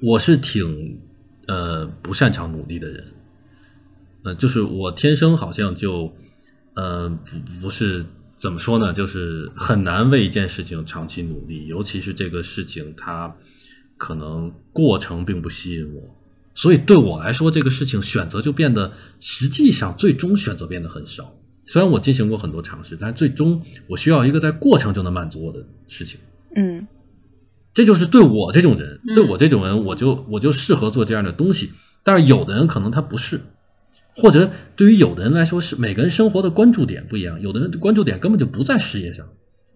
我是挺呃不擅长努力的人，呃，就是我天生好像就呃不不是怎么说呢，就是很难为一件事情长期努力，尤其是这个事情它可能过程并不吸引我，所以对我来说，这个事情选择就变得实际上最终选择变得很少。虽然我进行过很多尝试，但最终我需要一个在过程就能满足我的事情。嗯这就是对我这种人，嗯对我这种人，我就我就适合做这样的东西。但是有的人可能他不是，或者对于有的人来说是每个人生活的关注点不一样，有的人关注点根本就不在事业上。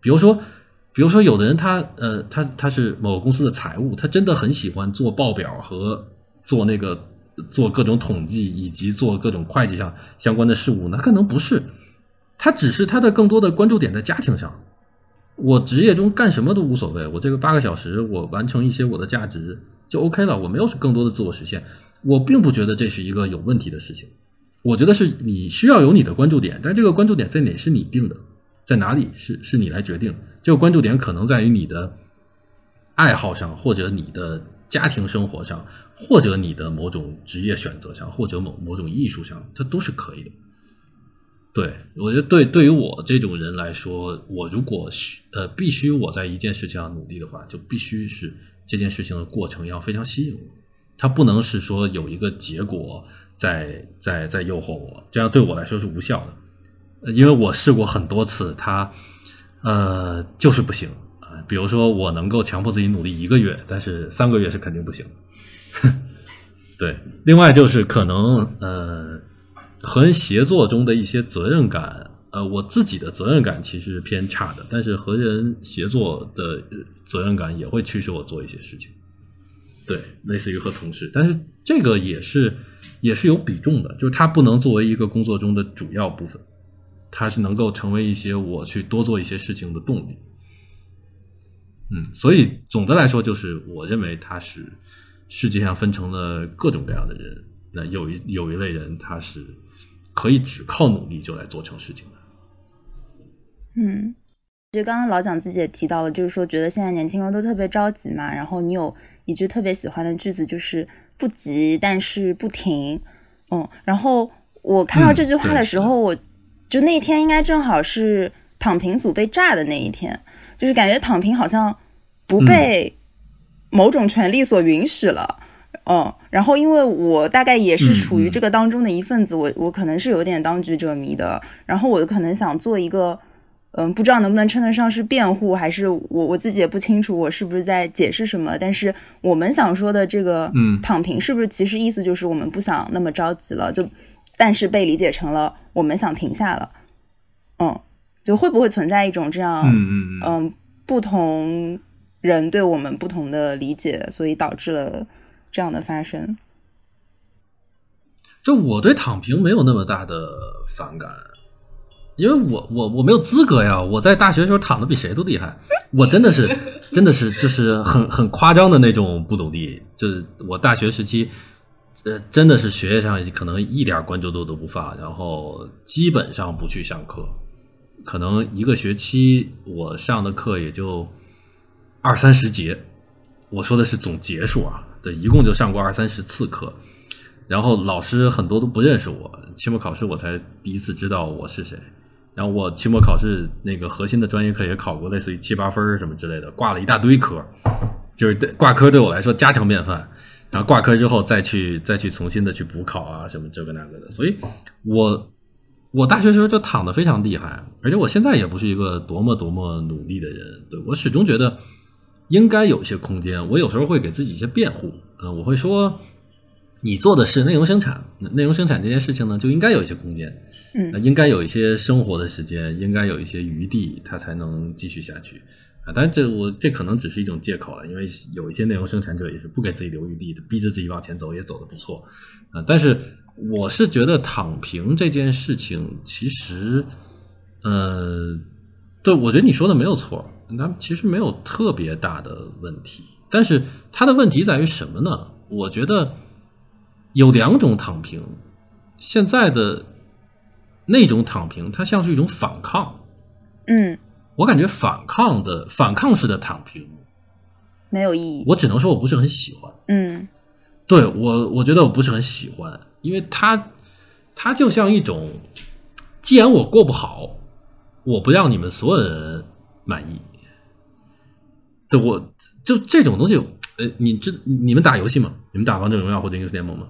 比如说，比如说有的人他呃他他是某个公司的财务，他真的很喜欢做报表和做那个做各种统计以及做各种会计上相关的事务，那可能不是，他只是他的更多的关注点在家庭上。我职业中干什么都无所谓，我这个八个小时，我完成一些我的价值就 OK 了，我没有更多的自我实现，我并不觉得这是一个有问题的事情。我觉得是你需要有你的关注点，但这个关注点在哪是你定的，在哪里是是你来决定。这个关注点可能在于你的爱好上，或者你的家庭生活上，或者你的某种职业选择上，或者某某种艺术上，它都是可以的。对，我觉得对对于我这种人来说，我如果需呃必须我在一件事情上努力的话，就必须是这件事情的过程要非常吸引我，它不能是说有一个结果在在在诱惑我，这样对我来说是无效的。因为我试过很多次，它呃就是不行啊、比如说我能够强迫自己努力一个月，但是三个月是肯定不行。对，另外就是可能呃。和人协作中的一些责任感，呃，我自己的责任感其实是偏差的，但是和人协作的责任感也会驱使我做一些事情。对，类似于和同事，但是这个也是也是有比重的，就是它不能作为一个工作中的主要部分，它是能够成为一些我去多做一些事情的动力。嗯，所以总的来说，就是我认为它是世界上分成了各种各样的人，那有一有一类人他是可以只靠努力就来做成事情的。嗯，就刚刚老蒋自己也提到了，就是说觉得现在年轻人都特别着急嘛。然后你有一句特别喜欢的句子，就是不急，但是不停。嗯，然后我看到这句话的时候，我就那天应该正好是躺平组被炸的那一天，就是感觉躺平好像不被某种权利所允许了。嗯，然后因为我大概也是处于这个当中的一份子，我我可能是有点当局者迷的，然后我可能想做一个。嗯，不知道能不能称得上是辩护，还是我我自己也不清楚，我是不是在解释什么？但是我们想说的这个，嗯，躺平是不是其实意思就是我们不想那么着急了？就，但是被理解成了我们想停下了。嗯，就会不会存在一种这样，嗯嗯嗯，不同人对我们不同的理解，所以导致了这样的发生？就我对躺平没有那么大的反感。因为我我我没有资格呀！我在大学的时候躺的比谁都厉害，我真的是真的是就是很很夸张的那种不努力。就是我大学时期，呃，真的是学业上可能一点关注度都不发，然后基本上不去上课，可能一个学期我上的课也就二三十节。我说的是总节数啊，对，一共就上过二三十次课，然后老师很多都不认识我，期末考试我才第一次知道我是谁。然后我期末考试那个核心的专业课也考过，类似于七八分什么之类的，挂了一大堆科，就是挂科对我来说家常便饭。然后挂科之后再去再去重新的去补考啊什么这个那个的，所以我我大学时候就躺的非常厉害，而且我现在也不是一个多么多么努力的人，对我始终觉得应该有一些空间。我有时候会给自己一些辩护，嗯，我会说。你做的是内容生产，内容生产这件事情呢，就应该有一些空间，嗯，应该有一些生活的时间，应该有一些余地，它才能继续下去啊。但这我这可能只是一种借口了，因为有一些内容生产者也是不给自己留余地的，逼着自己往前走，也走的不错啊。但是我是觉得躺平这件事情，其实，呃，对，我觉得你说的没有错，那其实没有特别大的问题。但是它的问题在于什么呢？我觉得。有两种躺平，现在的那种躺平，它像是一种反抗。嗯，我感觉反抗的反抗式的躺平没有意义。我只能说我不是很喜欢。嗯，对我，我觉得我不是很喜欢，因为它它就像一种，既然我过不好，我不让你们所有人满意。对，我就这种东西，呃，你这你们打游戏吗？你们打王者荣耀或者英雄联盟吗？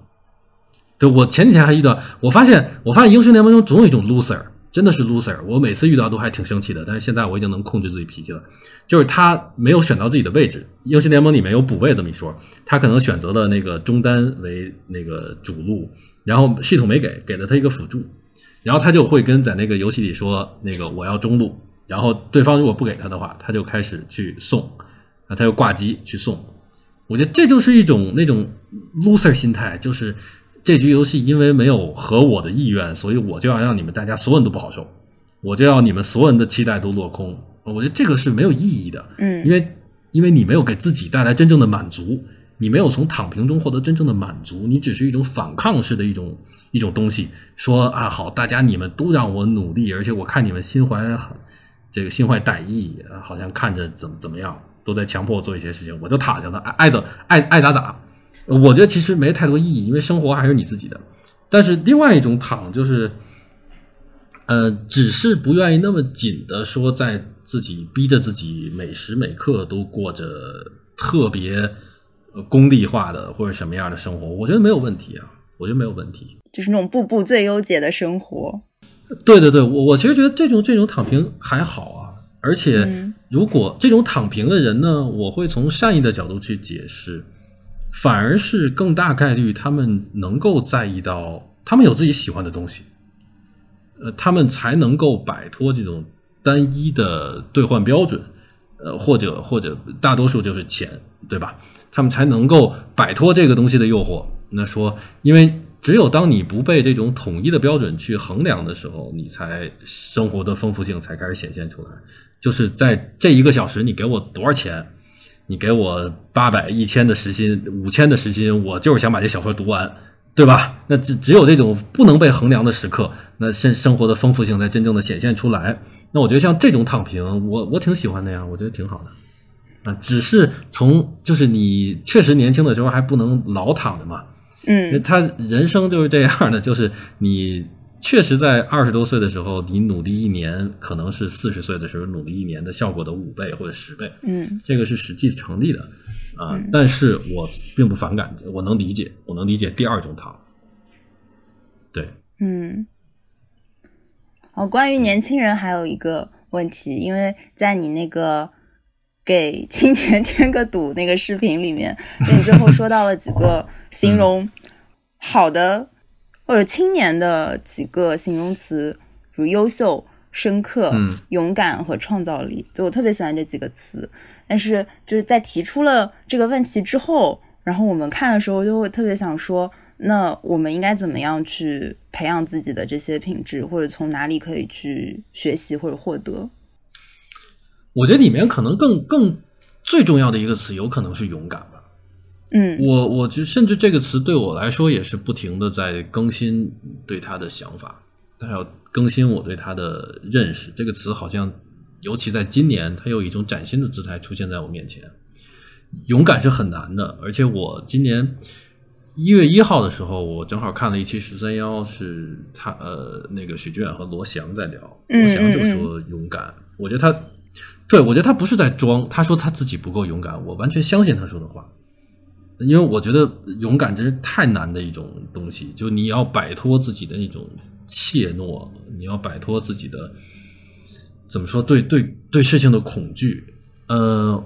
对，我前几天还遇到，我发现，我发现英雄联盟中总有一种 loser，真的是 loser。我每次遇到都还挺生气的，但是现在我已经能控制自己脾气了。就是他没有选到自己的位置，英雄联盟里面有补位这么一说，他可能选择了那个中单为那个主路，然后系统没给，给了他一个辅助，然后他就会跟在那个游戏里说那个我要中路，然后对方如果不给他的话，他就开始去送，啊，他又挂机去送。我觉得这就是一种那种 loser 心态，就是。这局游戏因为没有合我的意愿，所以我就要让你们大家所有人都不好受，我就要你们所有人的期待都落空。我觉得这个是没有意义的，嗯，因为因为你没有给自己带来真正的满足，你没有从躺平中获得真正的满足，你只是一种反抗式的一种一种东西。说啊，好，大家你们都让我努力，而且我看你们心怀这个心怀歹意，好像看着怎么怎么样，都在强迫我做一些事情，我就躺下了，爱爱怎爱爱咋咋。我觉得其实没太多意义，因为生活还是你自己的。但是另外一种躺就是，呃，只是不愿意那么紧的说，在自己逼着自己每时每刻都过着特别功利化的或者什么样的生活，我觉得没有问题啊，我觉得没有问题。就是那种步步最优解的生活。对对对，我我其实觉得这种这种躺平还好啊，而且如果这种躺平的人呢，我会从善意的角度去解释。反而是更大概率，他们能够在意到，他们有自己喜欢的东西，呃，他们才能够摆脱这种单一的兑换标准，呃，或者或者大多数就是钱，对吧？他们才能够摆脱这个东西的诱惑。那说，因为只有当你不被这种统一的标准去衡量的时候，你才生活的丰富性才开始显现出来。就是在这一个小时，你给我多少钱？你给我八百、一千的时薪、五千的时薪，我就是想把这小说读完，对吧？那只只有这种不能被衡量的时刻，那生生活的丰富性才真正的显现出来。那我觉得像这种躺平，我我挺喜欢的呀，我觉得挺好的。啊，只是从就是你确实年轻的时候还不能老躺着嘛。嗯，他人生就是这样的，就是你确实在二十多岁的时候，你努力一年，可能是四十岁的时候努力一年的效果的五倍或者十倍。嗯，这个是实际成立的啊。但是我并不反感，我能理解，我能理解第二种糖。对，嗯。哦，关于年轻人还有一个问题，因为在你那个给青年添个堵那个视频里面，你最后说到了几个形容。好的，或者青年的几个形容词，比如优秀、深刻、勇敢和创造力，就我特别喜欢这几个词。但是就是在提出了这个问题之后，然后我们看的时候就会特别想说，那我们应该怎么样去培养自己的这些品质，或者从哪里可以去学习或者获得？我觉得里面可能更更最重要的一个词，有可能是勇敢吧。嗯，我我觉甚至这个词对我来说也是不停的在更新对他的想法，还要更新我对他的认识。这个词好像，尤其在今年，它有一种崭新的姿态出现在我面前。勇敢是很难的，而且我今年一月一号的时候，我正好看了一期十三幺，是他呃那个许知远和罗翔在聊，罗翔就说勇敢，我觉得他对我觉得他不是在装，他说他自己不够勇敢，我完全相信他说的话。因为我觉得勇敢真是太难的一种东西，就你要摆脱自己的那种怯懦，你要摆脱自己的怎么说对对对事情的恐惧。呃，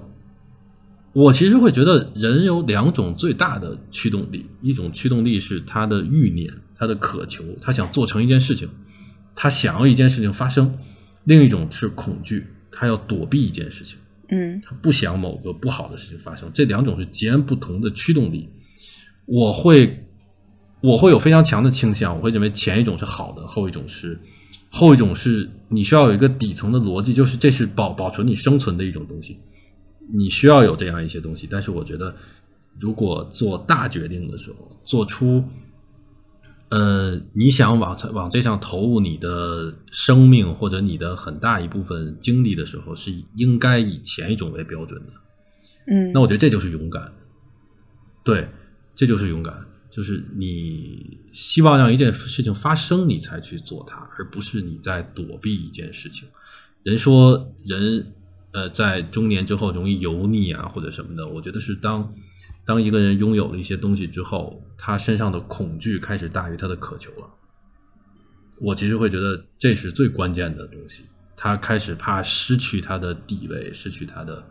我其实会觉得人有两种最大的驱动力，一种驱动力是他的欲念，他的渴求，他想做成一件事情，他想要一件事情发生；另一种是恐惧，他要躲避一件事情。嗯，他不想某个不好的事情发生，这两种是截然不同的驱动力。我会，我会有非常强的倾向，我会认为前一种是好的，后一种是后一种是你需要有一个底层的逻辑，就是这是保保存你生存的一种东西，你需要有这样一些东西。但是我觉得，如果做大决定的时候，做出。呃，你想往往这上投入你的生命或者你的很大一部分精力的时候，是应该以前一种为标准的。嗯，那我觉得这就是勇敢。对，这就是勇敢，就是你希望让一件事情发生，你才去做它，而不是你在躲避一件事情。人说人呃，在中年之后容易油腻啊，或者什么的，我觉得是当。当一个人拥有了一些东西之后，他身上的恐惧开始大于他的渴求了。我其实会觉得这是最关键的东西。他开始怕失去他的地位，失去他的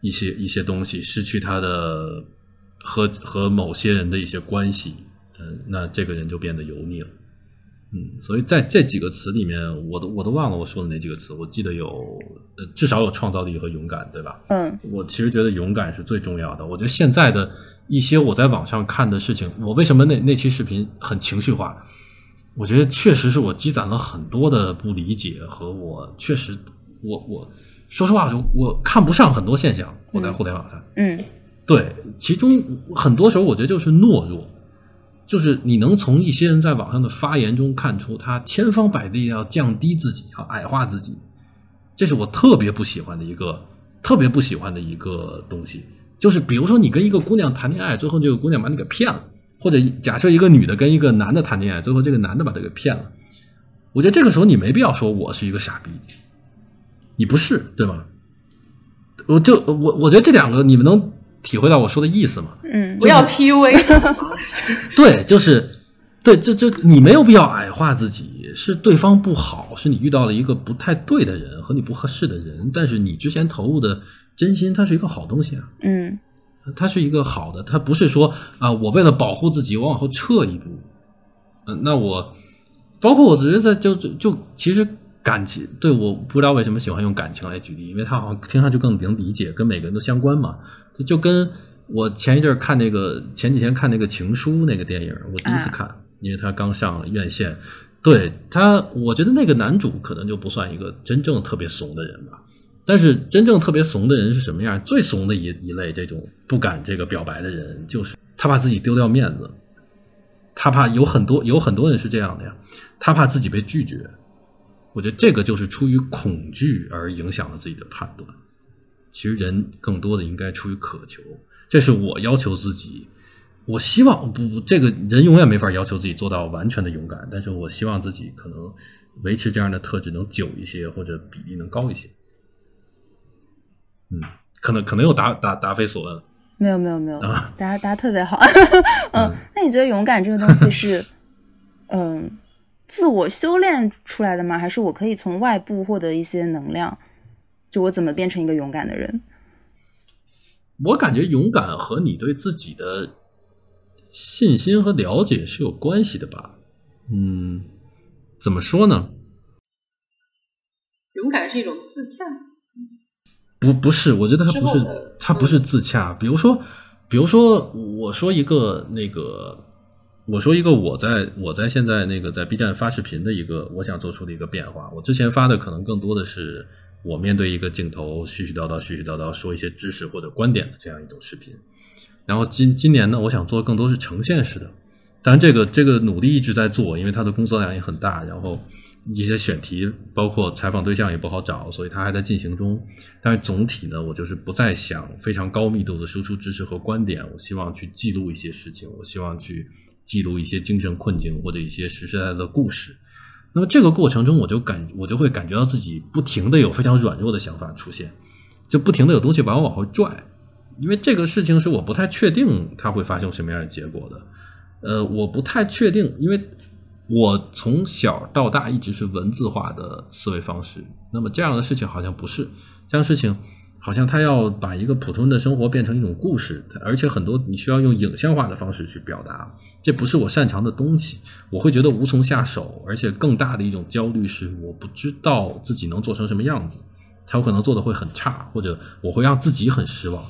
一些一些东西，失去他的和和某些人的一些关系。嗯，那这个人就变得油腻了。嗯，所以在这几个词里面，我都我都忘了我说的哪几个词。我记得有，呃，至少有创造力和勇敢，对吧？嗯，我其实觉得勇敢是最重要的。我觉得现在的一些我在网上看的事情，我为什么那那期视频很情绪化？我觉得确实是我积攒了很多的不理解和我确实，我我说实话，我我看不上很多现象。我在互联网上，嗯，对，其中很多时候我觉得就是懦弱。就是你能从一些人在网上的发言中看出，他千方百计要降低自己，要矮化自己，这是我特别不喜欢的一个，特别不喜欢的一个东西。就是比如说，你跟一个姑娘谈恋爱，最后这个姑娘把你给骗了，或者假设一个女的跟一个男的谈恋爱，最后这个男的把她给骗了，我觉得这个时候你没必要说我是一个傻逼，你不是对吗？我就我我觉得这两个你们能。体会到我说的意思吗？嗯，不要 PUA。对，就是，对，这这你没有必要矮化自己，是对方不好，是你遇到了一个不太对的人和你不合适的人，但是你之前投入的真心，它是一个好东西啊。嗯，它是一个好的，它不是说啊，我为了保护自己，我往后撤一步。嗯，那我包括我觉得就就就其实感情，对，我不知道为什么喜欢用感情来举例，因为它好像听上去更能理解，跟每个人都相关嘛。就跟我前一阵看那个前几天看那个《情书》那个电影，我第一次看，因为他刚上院线。对他，我觉得那个男主可能就不算一个真正特别怂的人吧。但是真正特别怂的人是什么样？最怂的一一类，这种不敢这个表白的人，就是他怕自己丢掉面子，他怕有很多有很多人是这样的呀，他怕自己被拒绝。我觉得这个就是出于恐惧而影响了自己的判断。其实人更多的应该出于渴求，这是我要求自己。我希望不不，这个人永远没法要求自己做到完全的勇敢，但是我希望自己可能维持这样的特质能久一些，或者比例能高一些。嗯，可能可能又答答答非所问了。没有没有没有，啊大家大家特别好。嗯，那你觉得勇敢这个东西是，嗯，自我修炼出来的吗？还是我可以从外部获得一些能量？就我怎么变成一个勇敢的人？我感觉勇敢和你对自己的信心和了解是有关系的吧。嗯，怎么说呢？勇敢是一种自洽。不不是，我觉得它不是它不是自洽。比如说，比如说，我说一个那个，我说一个我在我在现在那个在 B 站发视频的一个我想做出的一个变化。我之前发的可能更多的是我面对一个镜头絮絮叨叨、絮絮叨叨说一些知识或者观点的这样一种视频。然后今今年呢，我想做更多是呈现式的。当然，这个这个努力一直在做，因为它的工作量也很大，然后一些选题包括采访对象也不好找，所以它还在进行中。但是总体呢，我就是不再想非常高密度的输出知识和观点，我希望去记录一些事情，我希望去记录一些精神困境或者一些实实在在的故事。那么这个过程中，我就感我就会感觉到自己不停的有非常软弱的想法出现，就不停的有东西把我往后拽，因为这个事情是我不太确定它会发生什么样的结果的。呃，我不太确定，因为我从小到大一直是文字化的思维方式。那么这样的事情好像不是，这样的事情好像他要把一个普通的生活变成一种故事，而且很多你需要用影像化的方式去表达，这不是我擅长的东西，我会觉得无从下手，而且更大的一种焦虑是我不知道自己能做成什么样子，他有可能做的会很差，或者我会让自己很失望。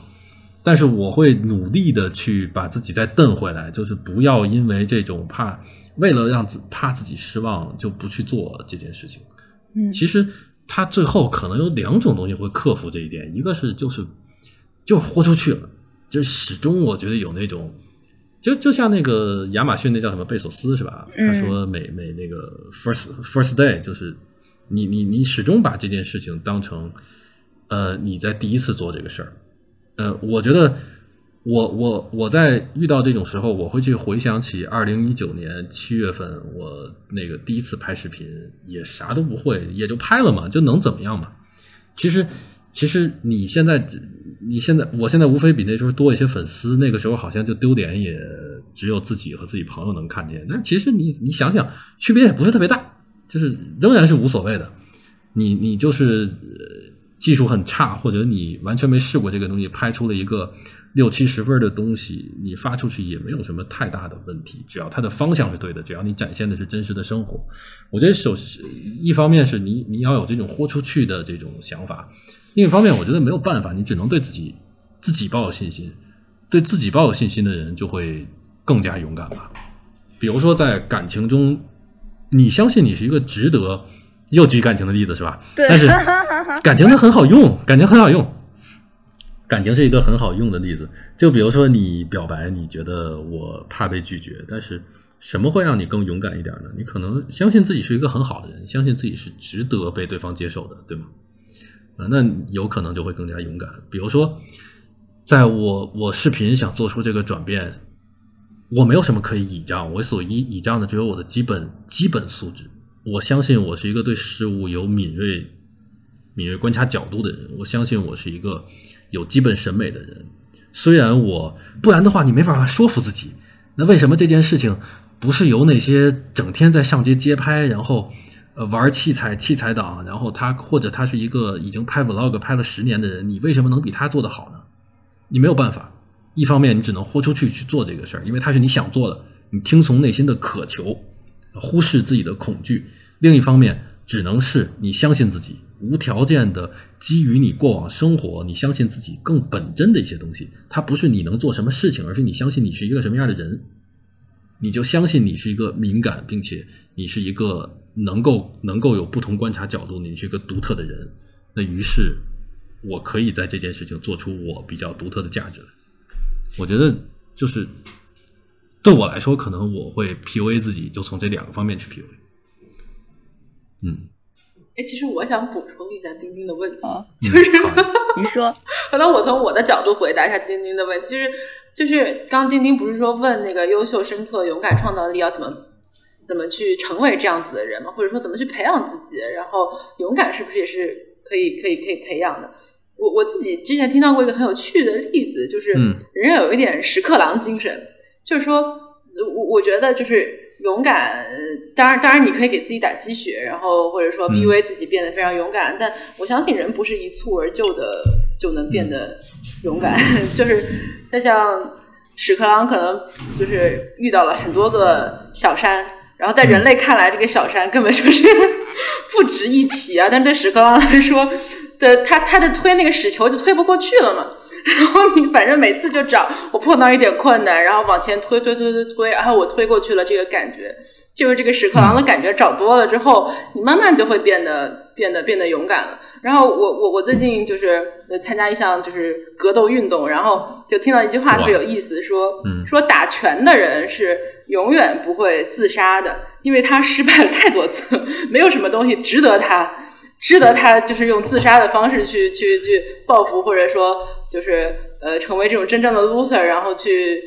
但是我会努力的去把自己再蹬回来，就是不要因为这种怕，为了让自怕自己失望就不去做这件事情。嗯，其实他最后可能有两种东西会克服这一点，一个是就是就豁出去了，就始终我觉得有那种，就就像那个亚马逊那叫什么贝索斯是吧？嗯他说每每那个 first first day 就是你你你始终把这件事情当成呃你在第一次做这个事儿，呃，我觉得。我我我在遇到这种时候，我会去回想起二零一九年七月份我那个第一次拍视频，也啥都不会，也就拍了嘛，就能怎么样嘛？其实其实你现在你现在我现在无非比那时候多一些粉丝，那个时候好像就丢脸也只有自己和自己朋友能看见，但其实你你想想，区别也不是特别大，就是仍然是无所谓的。你你就是、技术很差，或者你完全没试过这个东西，拍出了一个六七十分的东西，你发出去也没有什么太大的问题，只要它的方向是对的，只要你展现的是真实的生活。我觉得首一方面是你你要有这种豁出去的这种想法，另一方面我觉得没有办法，你只能对自己自己抱有信心，对自己抱有信心的人就会更加勇敢吧。比如说在感情中，你相信你是一个值得。又举感情的例子是吧？对但是感情它很好用，感情很好用，感情是一个很好用的例子。就比如说你表白，你觉得我怕被拒绝，但是什么会让你更勇敢一点呢？你可能相信自己是一个很好的人，相信自己是值得被对方接受的，对吗？啊，那有可能就会更加勇敢。比如说，在我我视频想做出这个转变，我没有什么可以倚仗，我所依倚仗的只有我的基本基本素质。我相信我是一个对事物有敏锐、敏锐观察角度的人。我相信我是一个有基本审美的人。虽然我不然的话，你没法说服自己。那为什么这件事情不是由那些整天在上街街拍，然后呃玩器材器材党，然后他或者他是一个已经拍 vlog 拍了十年的人，你为什么能比他做得好呢？你没有办法。一方面，你只能豁出去去做这个事儿，因为它是你想做的，你听从内心的渴求。忽视自己的恐惧，另一方面，只能是你相信自己，无条件的基于你过往生活，你相信自己更本真的一些东西。它不是你能做什么事情，而是你相信你是一个什么样的人，你就相信你是一个敏感，并且你是一个能够能够有不同观察角度，你是一个独特的人。那于是我可以在这件事情做出我比较独特的价值。我觉得就是对我来说，可能我会 PUA 自己，就从这两个方面去 PUA。嗯，哎，其实我想补充一下丁丁的问题，就是你说，可能我从我的角度回答一下丁丁的问题，就是就是刚丁丁不是说问那个优秀、深刻、勇敢、创造力要怎么怎么去成为这样子的人吗？或者说怎么去培养自己？然后勇敢是不是也是可以可以可以培养的？我我自己之前听到过一个很有趣的例子，就是人要有一点屎壳郎精神，就是说，我我觉得就是勇敢，当然当然你可以给自己打鸡血，然后或者说逼威自己变得非常勇敢，但我相信人不是一蹴而就的就能变得勇敢，就是他像屎壳郎可能就是遇到了很多个小山，然后在人类看来这个小山根本就是 不值一提啊，但对屎壳郎来说。的他，他的推那个屎球就推不过去了嘛。然后你反正每次就找我碰到一点困难，然后往前推推推推推，然后我推过去了，这个感觉就是这个屎壳郎的感觉。找多了之后，你慢慢就会变得变得变得勇敢了。然后我我我最近就是参加一项就是格斗运动，然后就听到一句话特别有意思，说说打拳的人是永远不会自杀的，因为他失败了太多次，没有什么东西值得他。值得他就是用自杀的方式去去去报复，或者说就是呃成为这种真正的 loser，然后去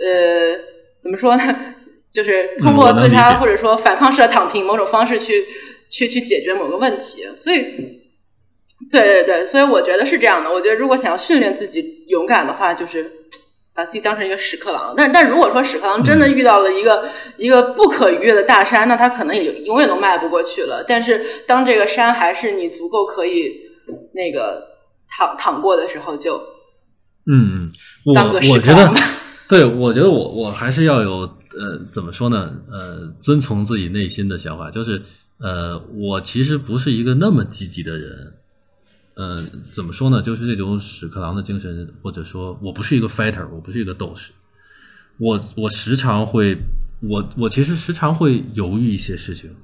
呃怎么说呢？就是通过自杀或者说反抗式的躺平某种方式去去去解决某个问题。所以，对对对，所以我觉得是这样的。我觉得如果想要训练自己勇敢的话，就是。把自己当成一个屎壳郎，但但如果说屎壳郎真的遇到了一个一个不可逾越的大山，那他可能也永远都迈不过去了。但是当这个山还是你足够可以那个躺躺过的时候，就嗯，我我觉得，对我觉得我我还是要有呃，怎么说呢？呃，遵从自己内心的想法，就是呃，我其实不是一个那么积极的人。呃，怎么说呢？就是这种屎壳郎的精神，或者说我不是一个 fighter，我不是一个斗士，我我时常会，我我其实时常会犹豫一些事情，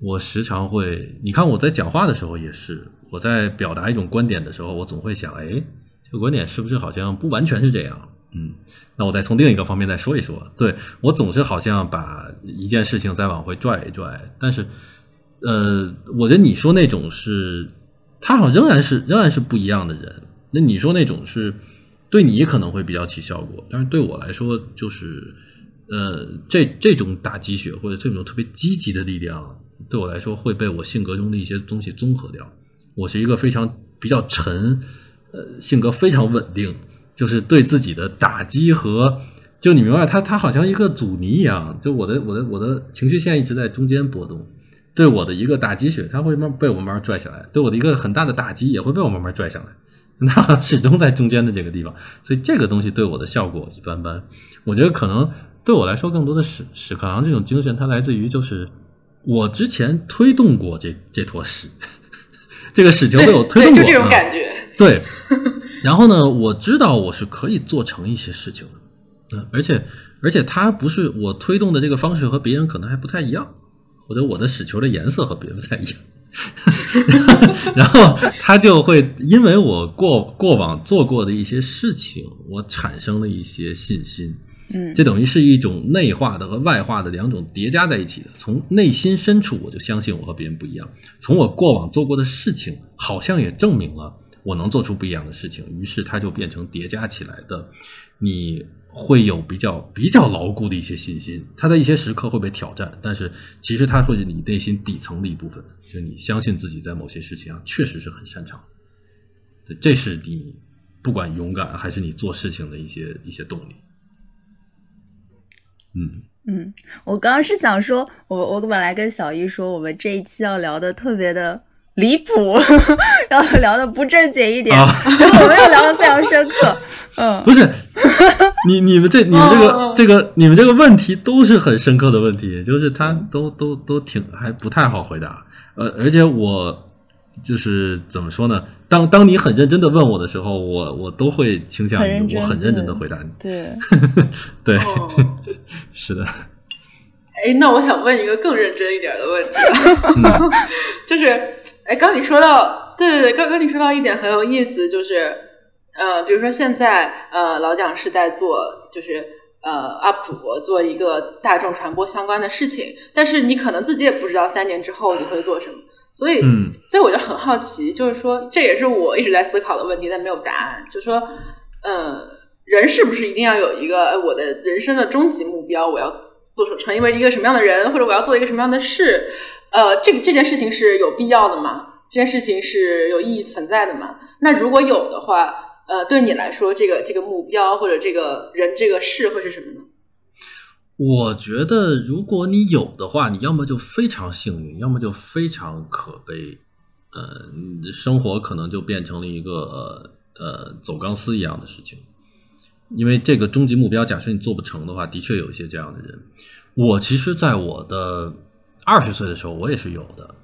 我时常会，你看我在讲话的时候也是，我在表达一种观点的时候，我总会想，哎，这个观点是不是好像不完全是这样？嗯，那我再从另一个方面再说一说。对我总是好像把一件事情再往回拽一拽，但是，呃，我觉得你说那种是。他好像仍然是仍然是不一样的人。那你说那种是对你可能会比较起效果，但是对我来说，就是呃，这这种打鸡血或者这种特别积极的力量，对我来说会被我性格中的一些东西综合掉。我是一个非常比较沉，呃，性格非常稳定，就是对自己的打击和就你明白，他他好像一个阻尼一样，就我的我的我的情绪线一直在中间波动。对我的一个打击血，他会慢被我慢慢拽下来；对我的一个很大的打击，也会被我慢慢拽上来。他始终在中间的这个地方，所以这个东西对我的效果一般般。我觉得可能对我来说，更多的屎屎壳郎这种精神，它来自于就是我之前推动过这这坨屎，这个屎球被我推动过，就这种感觉。对，然后呢，我知道我是可以做成一些事情的，嗯，而且而且它不是我推动的这个方式和别人可能还不太一样。或者我的屎球的颜色和别人不太一样，然后他就会因为我过过往做过的一些事情，我产生了一些信心。嗯，这等于是一种内化的和外化的两种叠加在一起的。从内心深处，我就相信我和别人不一样。从我过往做过的事情，好像也证明了我能做出不一样的事情。于是它就变成叠加起来的，你。会有比较比较牢固的一些信心，它在一些时刻会被挑战，但是其实它会是你内心底层的一部分，就是你相信自己在某些事情上确实是很擅长，这是你不管勇敢还是你做事情的一些一些动力。嗯嗯，我刚刚是想说，我我本来跟小易说，我们这一期要聊的特别的。离谱，要聊的不正经一点，我们要聊的非常深刻。嗯，不是，你你们这你们这个这个你们这个问题都是很深刻的问题，就是他都都都挺还不太好回答。呃，而且我就是怎么说呢？当当你很认真的问我的时候，我我都会倾向于我很认真的回答你。对 对，是的。哎，那我想问一个更认真一点的问题，就是，哎，刚你说到对对对，刚刚你说到一点很有意思，就是呃，比如说现在呃，老蒋是在做就是呃 UP 主做一个大众传播相关的事情，但是你可能自己也不知道三年之后你会做什么，所以嗯所以我就很好奇，就是说这也是我一直在思考的问题，但没有答案，就是说呃，人是不是一定要有一个呃我的人生的终极目标，我要做成成为一个什么样的人，或者我要做一个什么样的事？呃，这个这件事情是有必要的吗？这件事情是有意义存在的吗？那如果有的话，呃，对你来说，这个这个目标或者这个人这个事会是什么呢？我觉得，如果你有的话，你要么就非常幸运，要么就非常可悲。呃，生活可能就变成了一个呃走钢丝一样的事情。因为这个终极目标，假设你做不成的话，的确有一些这样的人。我其实，在我的二十岁的时候，我也是有的。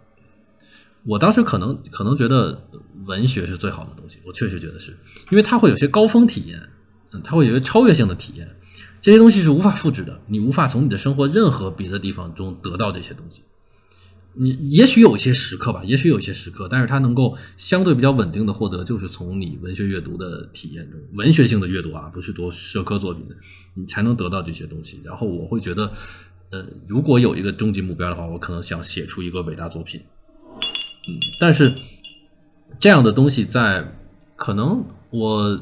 我当时可能可能觉得文学是最好的东西，我确实觉得是，因为它会有些高峰体验，嗯，它会有些超越性的体验，这些东西是无法复制的，你无法从你的生活任何别的地方中得到这些东西。你也许有一些时刻吧，也许有一些时刻，但是它能够相对比较稳定的获得，就是从你文学阅读的体验中，文学性的阅读啊，不是读社科作品，你才能得到这些东西。然后我会觉得，呃，如果有一个终极目标的话，我可能想写出一个伟大作品。嗯，但是这样的东西在可能我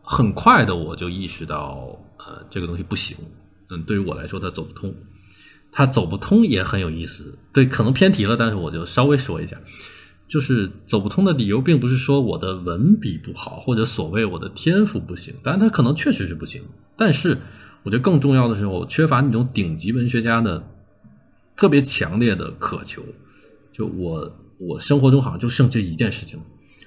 很快的我就意识到，呃，这个东西不行。嗯，对于我来说，它走不通。它走不通也很有意思，对，可能偏题了，但是我就稍微说一下，就是走不通的理由，并不是说我的文笔不好，或者所谓我的天赋不行，当然它可能确实是不行，但是我觉得更重要的是，我缺乏那种顶级文学家的特别强烈的渴求，就我我生活中好像就剩这一件事情，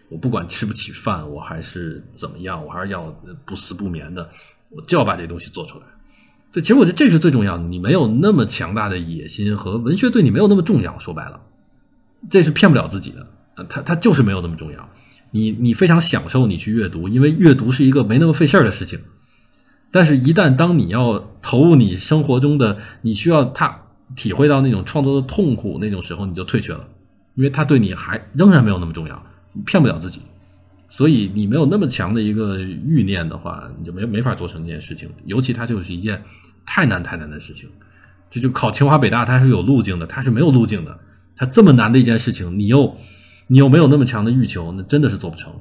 我不管吃不起饭，我还是怎么样，我还是要不死不眠的，我就要把这东西做出来。对，其实我觉得这是最重要的。你没有那么强大的野心和文学对你没有那么重要，说白了，这是骗不了自己的。呃，它它就是没有这么重要。你你非常享受你去阅读，因为阅读是一个没那么费事儿的事情。但是，一旦当你要投入你生活中的，你需要他体会到那种创作的痛苦那种时候，你就退却了，因为他对你还仍然没有那么重要，骗不了自己。所以你没有那么强的一个欲念的话，你就没没法做成这件事情。尤其它就是一件太难太难的事情。这就考清华北大，它是有路径的，它是没有路径的。它这么难的一件事情，你又你又没有那么强的欲求，那真的是做不成。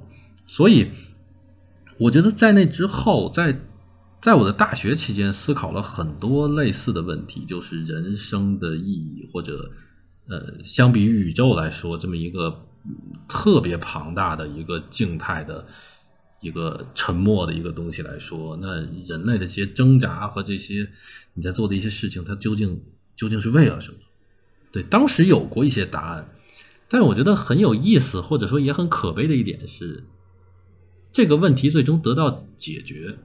所以，我觉得在那之后，在在我的大学期间，思考了很多类似的问题，就是人生的意义，或者呃，相比于宇宙来说，这么一个。特别庞大的一个静态的、一个沉默的一个东西来说，那人类的这些挣扎和这些你在做的一些事情，它究竟究竟是为了什么？对，当时有过一些答案，但我觉得很有意思，或者说也很可悲的一点是，这个问题最终得到解决，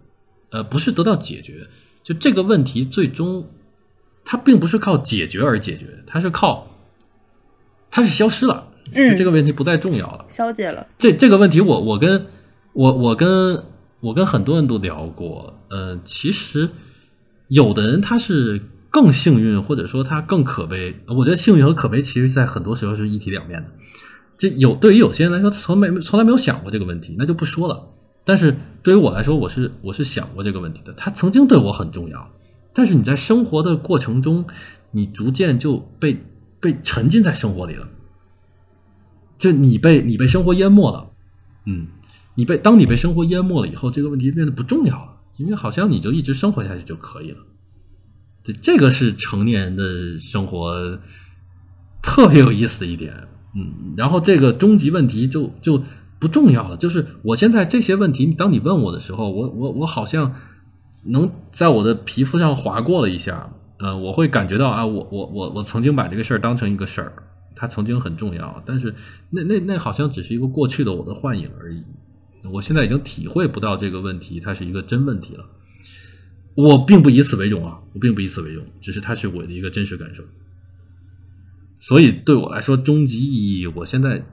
呃，不是得到解决，就这个问题最终它并不是靠解决而解决，它是靠它是消失了。就这个问题不再重要了，消解了。这这个问题我，我跟我我跟我跟很多人都聊过。呃，其实有的人他是更幸运，或者说他更可悲。我觉得幸运和可悲，其实在很多时候是一体两面的。这有对于有些人来说，从没从来没有想过这个问题，那就不说了。但是对于我来说，我是我是想过这个问题的。他曾经对我很重要，但是你在生活的过程中，你逐渐就被被沉浸在生活里了。就你被你被生活淹没了，嗯，你被当你被生活淹没了以后，这个问题变得不重要了，因为好像你就一直生活下去就可以了。对，这个是成年人的生活特别有意思的一点，嗯，然后这个终极问题就就不重要了。就是我现在这些问题，当你问我的时候，我我我好像能在我的皮肤上划过了一下，呃，我会感觉到啊，我我我我曾经把这个事儿当成一个事儿。它曾经很重要，但是那那那好像只是一个过去的我的幻影而已。我现在已经体会不到这个问题，它是一个真问题了。我并不以此为荣啊，我并不以此为荣，只是它是我的一个真实感受。所以对我来说，终极意义，我现在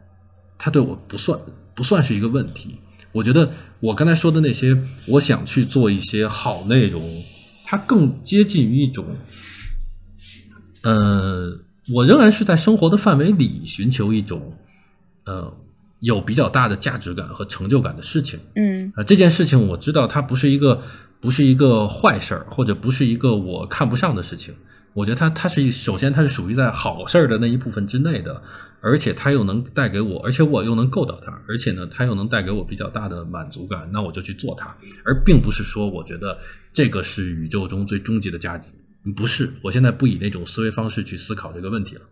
它对我不算不算是一个问题。我觉得我刚才说的那些，我想去做一些好内容，它更接近于一种，呃。我仍然是在生活的范围里寻求一种，呃，有比较大的价值感和成就感的事情。嗯啊，这件事情我知道它不是一个不是一个坏事儿，或者不是一个我看不上的事情。我觉得它它是一首先它是属于在好事儿的那一部分之内的，而且它又能带给我，而且我又能够到它，而且呢，它又能带给我比较大的满足感，那我就去做它，而并不是说我觉得这个是宇宙中最终极的价值，不是。我现在不以那种思维方式去思考这个问题了。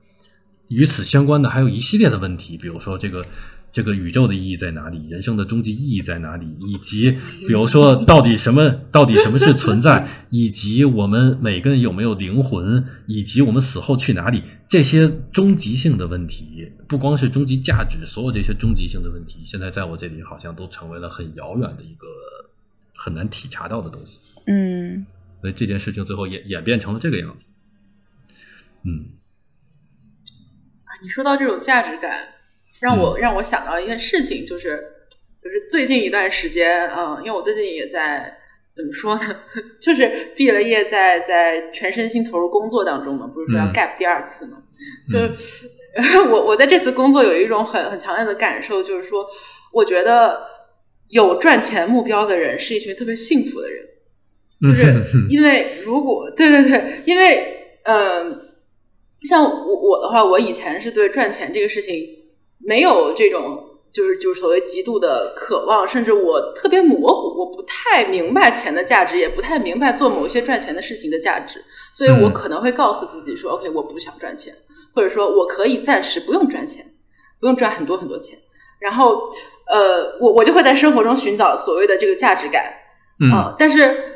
与此相关的还有一系列的问题，比如说这个这个宇宙的意义在哪里，人生的终极意义在哪里，以及 比如说到底什么到底什么是存在，以及我们每个人有没有灵魂，以及我们死后去哪里，这些终极性的问题，不光是终极价值，所有这些终极性的问题，现在在我这里好像都成为了很遥远的一个很难体察到的东西。嗯所以这件事情最后演演变成了这个样子。嗯。你说到这种价值感，让我、让我想到一件事情，就是就是最近一段时间，嗯，因为我最近也在怎么说呢，就是毕了业在，在全身心投入工作当中嘛，不是说要嗯。gap 第二次嘛，就是、我我在这次工作有一种很很强烈的感受，就是说，我觉得有赚钱目标的人是一群特别幸福的人。就是因为如果对对对，因为嗯，像我我的话，我以前是对赚钱这个事情没有这种就是就是所谓极度的渴望，甚至我特别模糊，我不太明白钱的价值，也不太明白做某一些赚钱的事情的价值，所以我嗯。可能会告诉自己说、o k 我不想赚钱，或者说我可以暂时不用赚钱，不用赚很多很多钱，然后呃，我我就会在生活中寻找所谓的这个价值感。嗯。啊，但是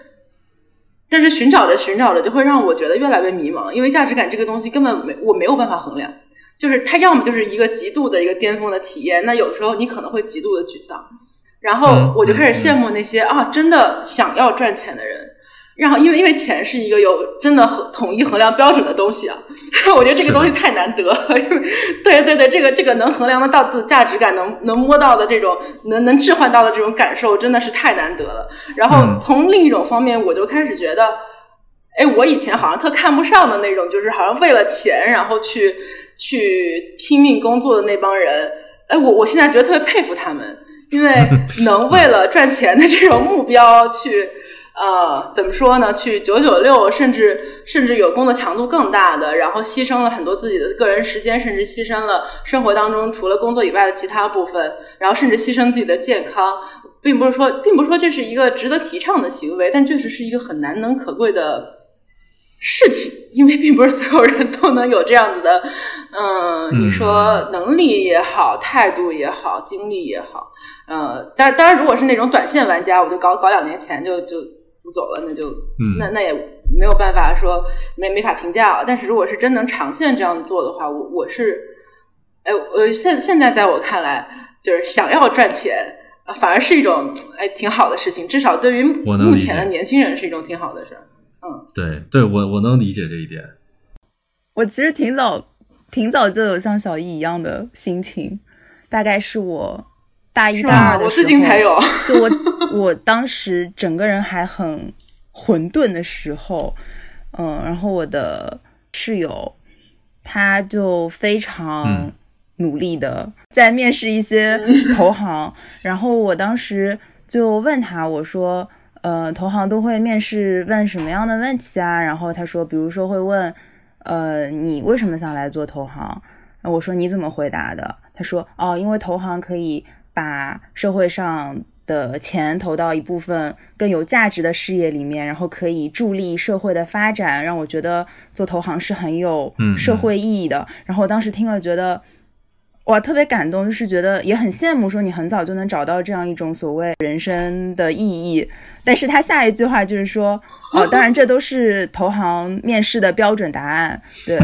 但是寻找着寻找着，就会让我觉得越来越迷茫，因为价值感这个东西根本没我没有办法衡量，就是它要么就是一个极度的一个巅峰的体验，那有时候你可能会极度的沮丧，然后嗯我就开始羡慕那些、啊真的想要赚钱的人。然后，因为因为钱是一个有真的衡统一衡量标准的东西啊，我觉得这个东西太难得了。因为对对对，这个这个能衡量得到的价值感，能能摸到的这种，能能置换到的这种感受，真的是太难得了。然后嗯从另一种方面，我就开始觉得，哎，我以前好像特看不上的那种，就是好像为了钱然后去去拼命工作的那帮人，哎，我我现在觉得特别佩服他们，因为能为了赚钱的这种目标去。呃，怎么说呢？去九九六，甚至甚至有工作强度更大的，然后牺牲了很多自己的个人时间，甚至牺牲了生活当中除了工作以外的其他部分，然后甚至牺牲自己的健康，并不是说，并不是说这是一个值得提倡的行为，但确实是一个很难能可贵的事情，因为并不是所有人都能有这样子的，嗯，你说能力也好，态度也好，精力也好，呃，当然，当然，如果是那种短线玩家，我就搞搞两年前就就不走了，那就、嗯那那也没有办法说没没法评价了。但是如果是真能长线这样做的话，我我是，哎，呃，现现在在我看来，就是想要赚钱。呃反而是一种哎挺好的事情，至少对于目前的年轻人是一种挺好的事嗯。对对，我我能理解这一点。我其实挺早挺早就有像小易一样的心情，大概是我大一？大二的时候，我最近才有。就我我当时整个人还很混沌的时候，嗯，然后我的室友他就非常嗯努力的在面试一些投行，然后我当时就问他，我说。呃，投行都会面试问什么样的问题啊？然后他说，比如说会问，呃，你为什么想来做投行？我说你怎么回答的？他说，哦，因为投行可以把社会上的钱投到一部分更有价值的事业里面，然后可以助力社会的发展，让我觉得做投行是很有嗯社会意义的。然后我当时听了觉得。哇，特别感动，就是觉得也很羡慕，说你很早就能找到这样一种所谓人生的意义。但是他下一句话就是说，哦，当然这都是投行面试的标准答案，对。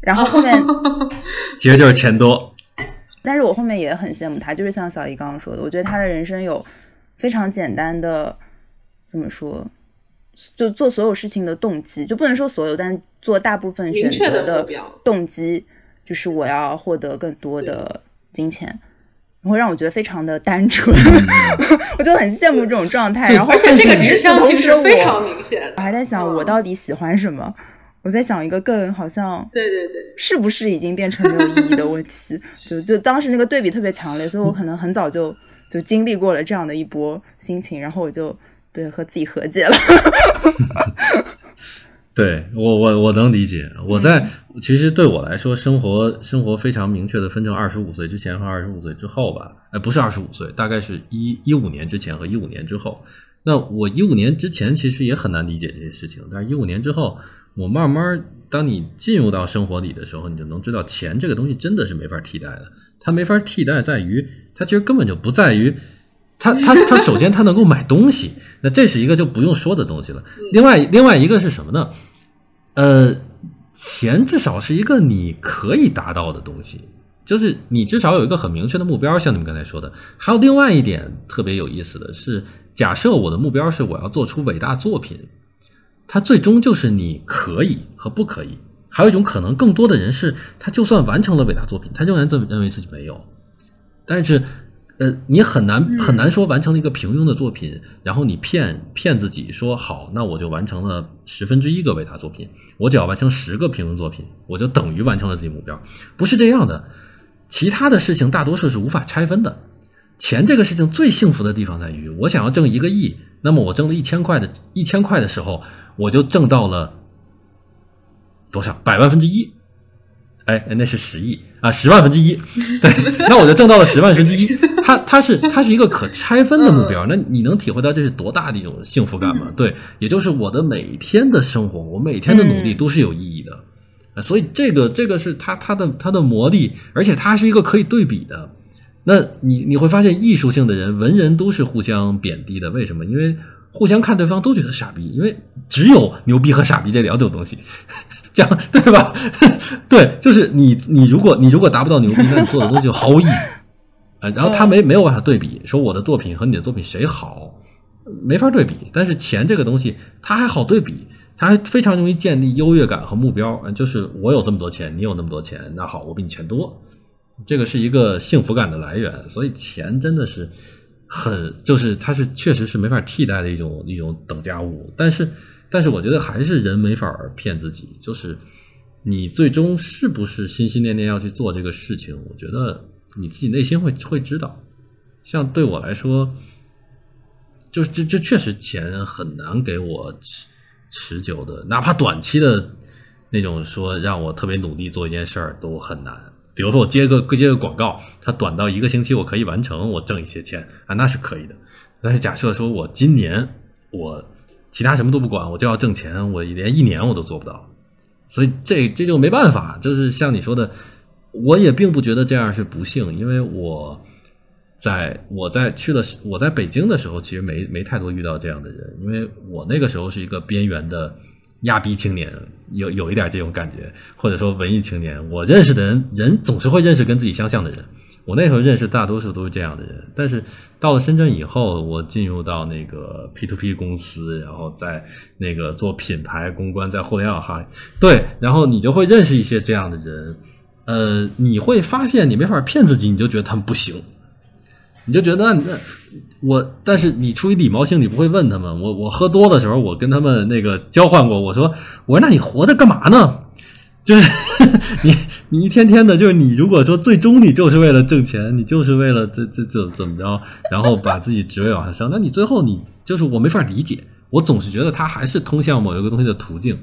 然后后面，其实就是钱多。但是我后面也很羡慕他，就是像小姨刚刚说的，我觉得他的人生有非常简单的，怎么说，就做所有事情的动机，就不能说所有，但做大部分选择的动机，就是我要获得更多的金钱。会让我觉得非常的单纯，我就很羡慕这种状态。然后，而且这个指向性是是非常明显的。我还在想，我到底喜欢什么？我在想一个更好像，对对对，是不是已经变成没有意义的问题？就就当时那个对比特别强烈，所以我可能很早就就经历过了这样的一波心情，然后我就对和自己和解了。对我我我能理解，我在其实对我来说，生活生活非常明确的分成二十五岁之前和二十五岁之后吧，哎，不是二十五岁，大概是一一五年之前和一五年之后。那我一五年之前其实也很难理解这些事情，但是一五年之后，我慢慢当你进入到生活里的时候，你就能知道钱这个东西真的是没法替代的。它没法替代在于，它其实根本就不在于，它它它首先它能够买东西，那这是一个就不用说的东西了。另外另外一个是什么呢？呃，钱至少是一个你可以达到的东西，就是你至少有一个很明确的目标，像你们刚才说的。还有另外一点特别有意思的是。假设我的目标是我要做出伟大作品，它最终就是你可以和不可以。还有一种可能，更多的人是他就算完成了伟大作品，他仍然这么认为自己没有。但是，呃，你很难很难说完成了一个平庸的作品，然后你骗骗自己说好，那我就完成了十分之一个伟大作品。我只要完成十个平庸作品，我就等于完成了自己目标。不是这样的，其他的事情大多数是无法拆分的。钱这个事情最幸福的地方在于，我想要挣一个亿，那么我挣了一千块的一千块的时候，我就挣到了多少百万分之一？哎，那是十亿啊，十万分之一。对，那我就挣到了十万分之一。它它是它是一个可拆分的目标，那你能体会到这是多大的一种幸福感吗？对，也就是我的每天的生活，我每天的努力都是有意义的。所以这个这个是它它的它的魔力，而且它是一个可以对比的。那你你会发现，艺术性的人、文人都是互相贬低的。为什么？因为互相看对方都觉得傻逼，因为只有牛逼和傻逼这两种东西，讲对吧？对，就是你你如果你如果达不到牛逼，那你做的东西就毫无意义。呃，然后他没没有办法对比，说我的作品和你的作品谁好，没法对比。但是钱这个东西，它还好对比，他还非常容易建立优越感和目标。就是我有这么多钱，你有那么多钱，那好，我比你钱多。这个是一个幸福感的来源，所以钱真的是很，就是它是确实是没法替代的一种一种等价物。但是，但是我觉得还是人没法骗自己，就是你最终是不是心心念念要去做这个事情，我觉得你自己内心会会知道。像对我来说，就是这这确实钱很难给我持持久的，哪怕短期的那种说让我特别努力做一件事儿都很难。比如说我接个接个广告，它短到一个星期我可以完成，我挣一些钱啊，那是可以的。但是假设说我今年我其他什么都不管，我就要挣钱，我连一年我都做不到。所以这这就没办法，就是像你说的，我也并不觉得这样是不幸，因为我在我在去了我在北京的时候，其实没没太多遇到这样的人，因为我那个时候是一个边缘的。亚逼青年有有一点这种感觉，或者说文艺青年，我认识的人人总是会认识跟自己相像的人。我那时候认识大多数都是这样的人，但是到了深圳以后，我进入到那个 P to P 公司，然后在那个做品牌公关，在互联网行业，对，然后你就会认识一些这样的人，呃，你会发现你没法骗自己，你就觉得他们不行，你就觉得那那。我，但是你出于礼貌性，你不会问他们。我我喝多的时候，我跟他们那个交换过。我说，我说那你活着干嘛呢？就是 你你一天天的，就是你如果说最终你就是为了挣钱，你就是为了这这这怎么着，然后把自己职位往上升，那你最后你就是我没法理解。我总是觉得他还是通向某一个东西的途径。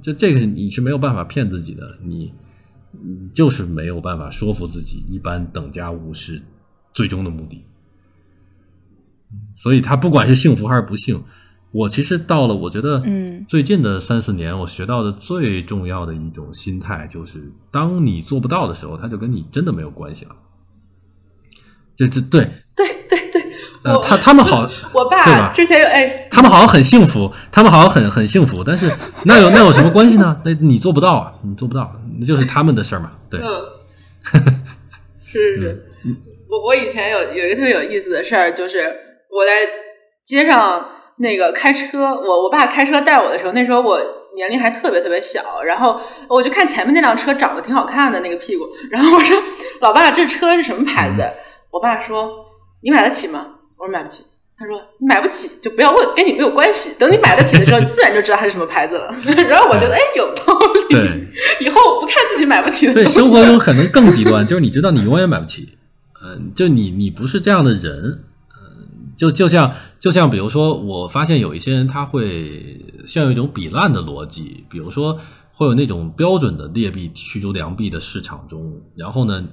就这个你是没有办法骗自己的，你你就是没有办法说服自己，一般等价物是最终的目的。所以，他不管是幸福还是不幸，我其实到了，我觉得，嗯，最近的三四年，我学到的最重要的一种心态，就是当你做不到的时候，他就跟你真的没有关系了。这这对对对对，呃，他他们好，我爸之前有哎，他们好像很幸福，他们好像很很幸福，但是那有那有什么关系呢？那你做不到啊，你做不到，那就是他们的事儿嘛。对，是是，我我以前有有一个特别有意思的事儿，就是。我在街上那个开车，我我爸开车带我的时候，那时候我年龄还特别特别小，然后我就看前面那辆车长得挺好看的那个屁股，然后我说：“老爸，这车是什么牌子？”我爸说：“你买得起吗？”我说：“买不起。”他说你买不起就不要问，跟你没有关系。等你买得起的时候，你自然就知道它是什么牌子了。然后我觉得哎有道理，对，以后不看自己买不起的对，东西了。生活中可能更极端，就是你知道你永远买不起，嗯、就你你不是这样的人，嗯、就就像就像比如说，我发现有一些人他会像有一种比烂的逻辑，比如说会有那种标准的劣币驱逐良币的市场中，然后呢，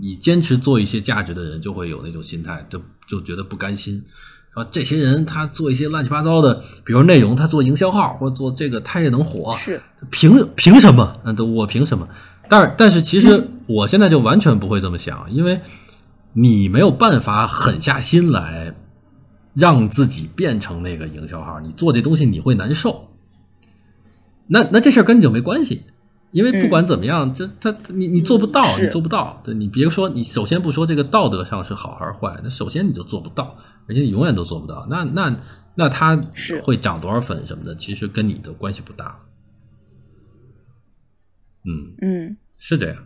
你坚持做一些价值的人就会有那种心态，就就觉得不甘心。啊这些人他做一些乱七八糟的，比如内容，他做营销号或者做这个，他也能火，是凭凭什么？嗯，都我凭什么？但是但是其实我现在就完全不会这么想，因为你没有办法狠下心来让自己变成那个营销号，你做这东西你会难受。那那这事儿跟你就没关系，因为不管怎么样，这他你你做不到，你做不到。对你别说你首先不说这个道德上是好还是坏，那首先你就做不到，而且你永远都做不到。那那那他是会涨多少粉什么的，其实跟你的关系不大。嗯，嗯。是这样。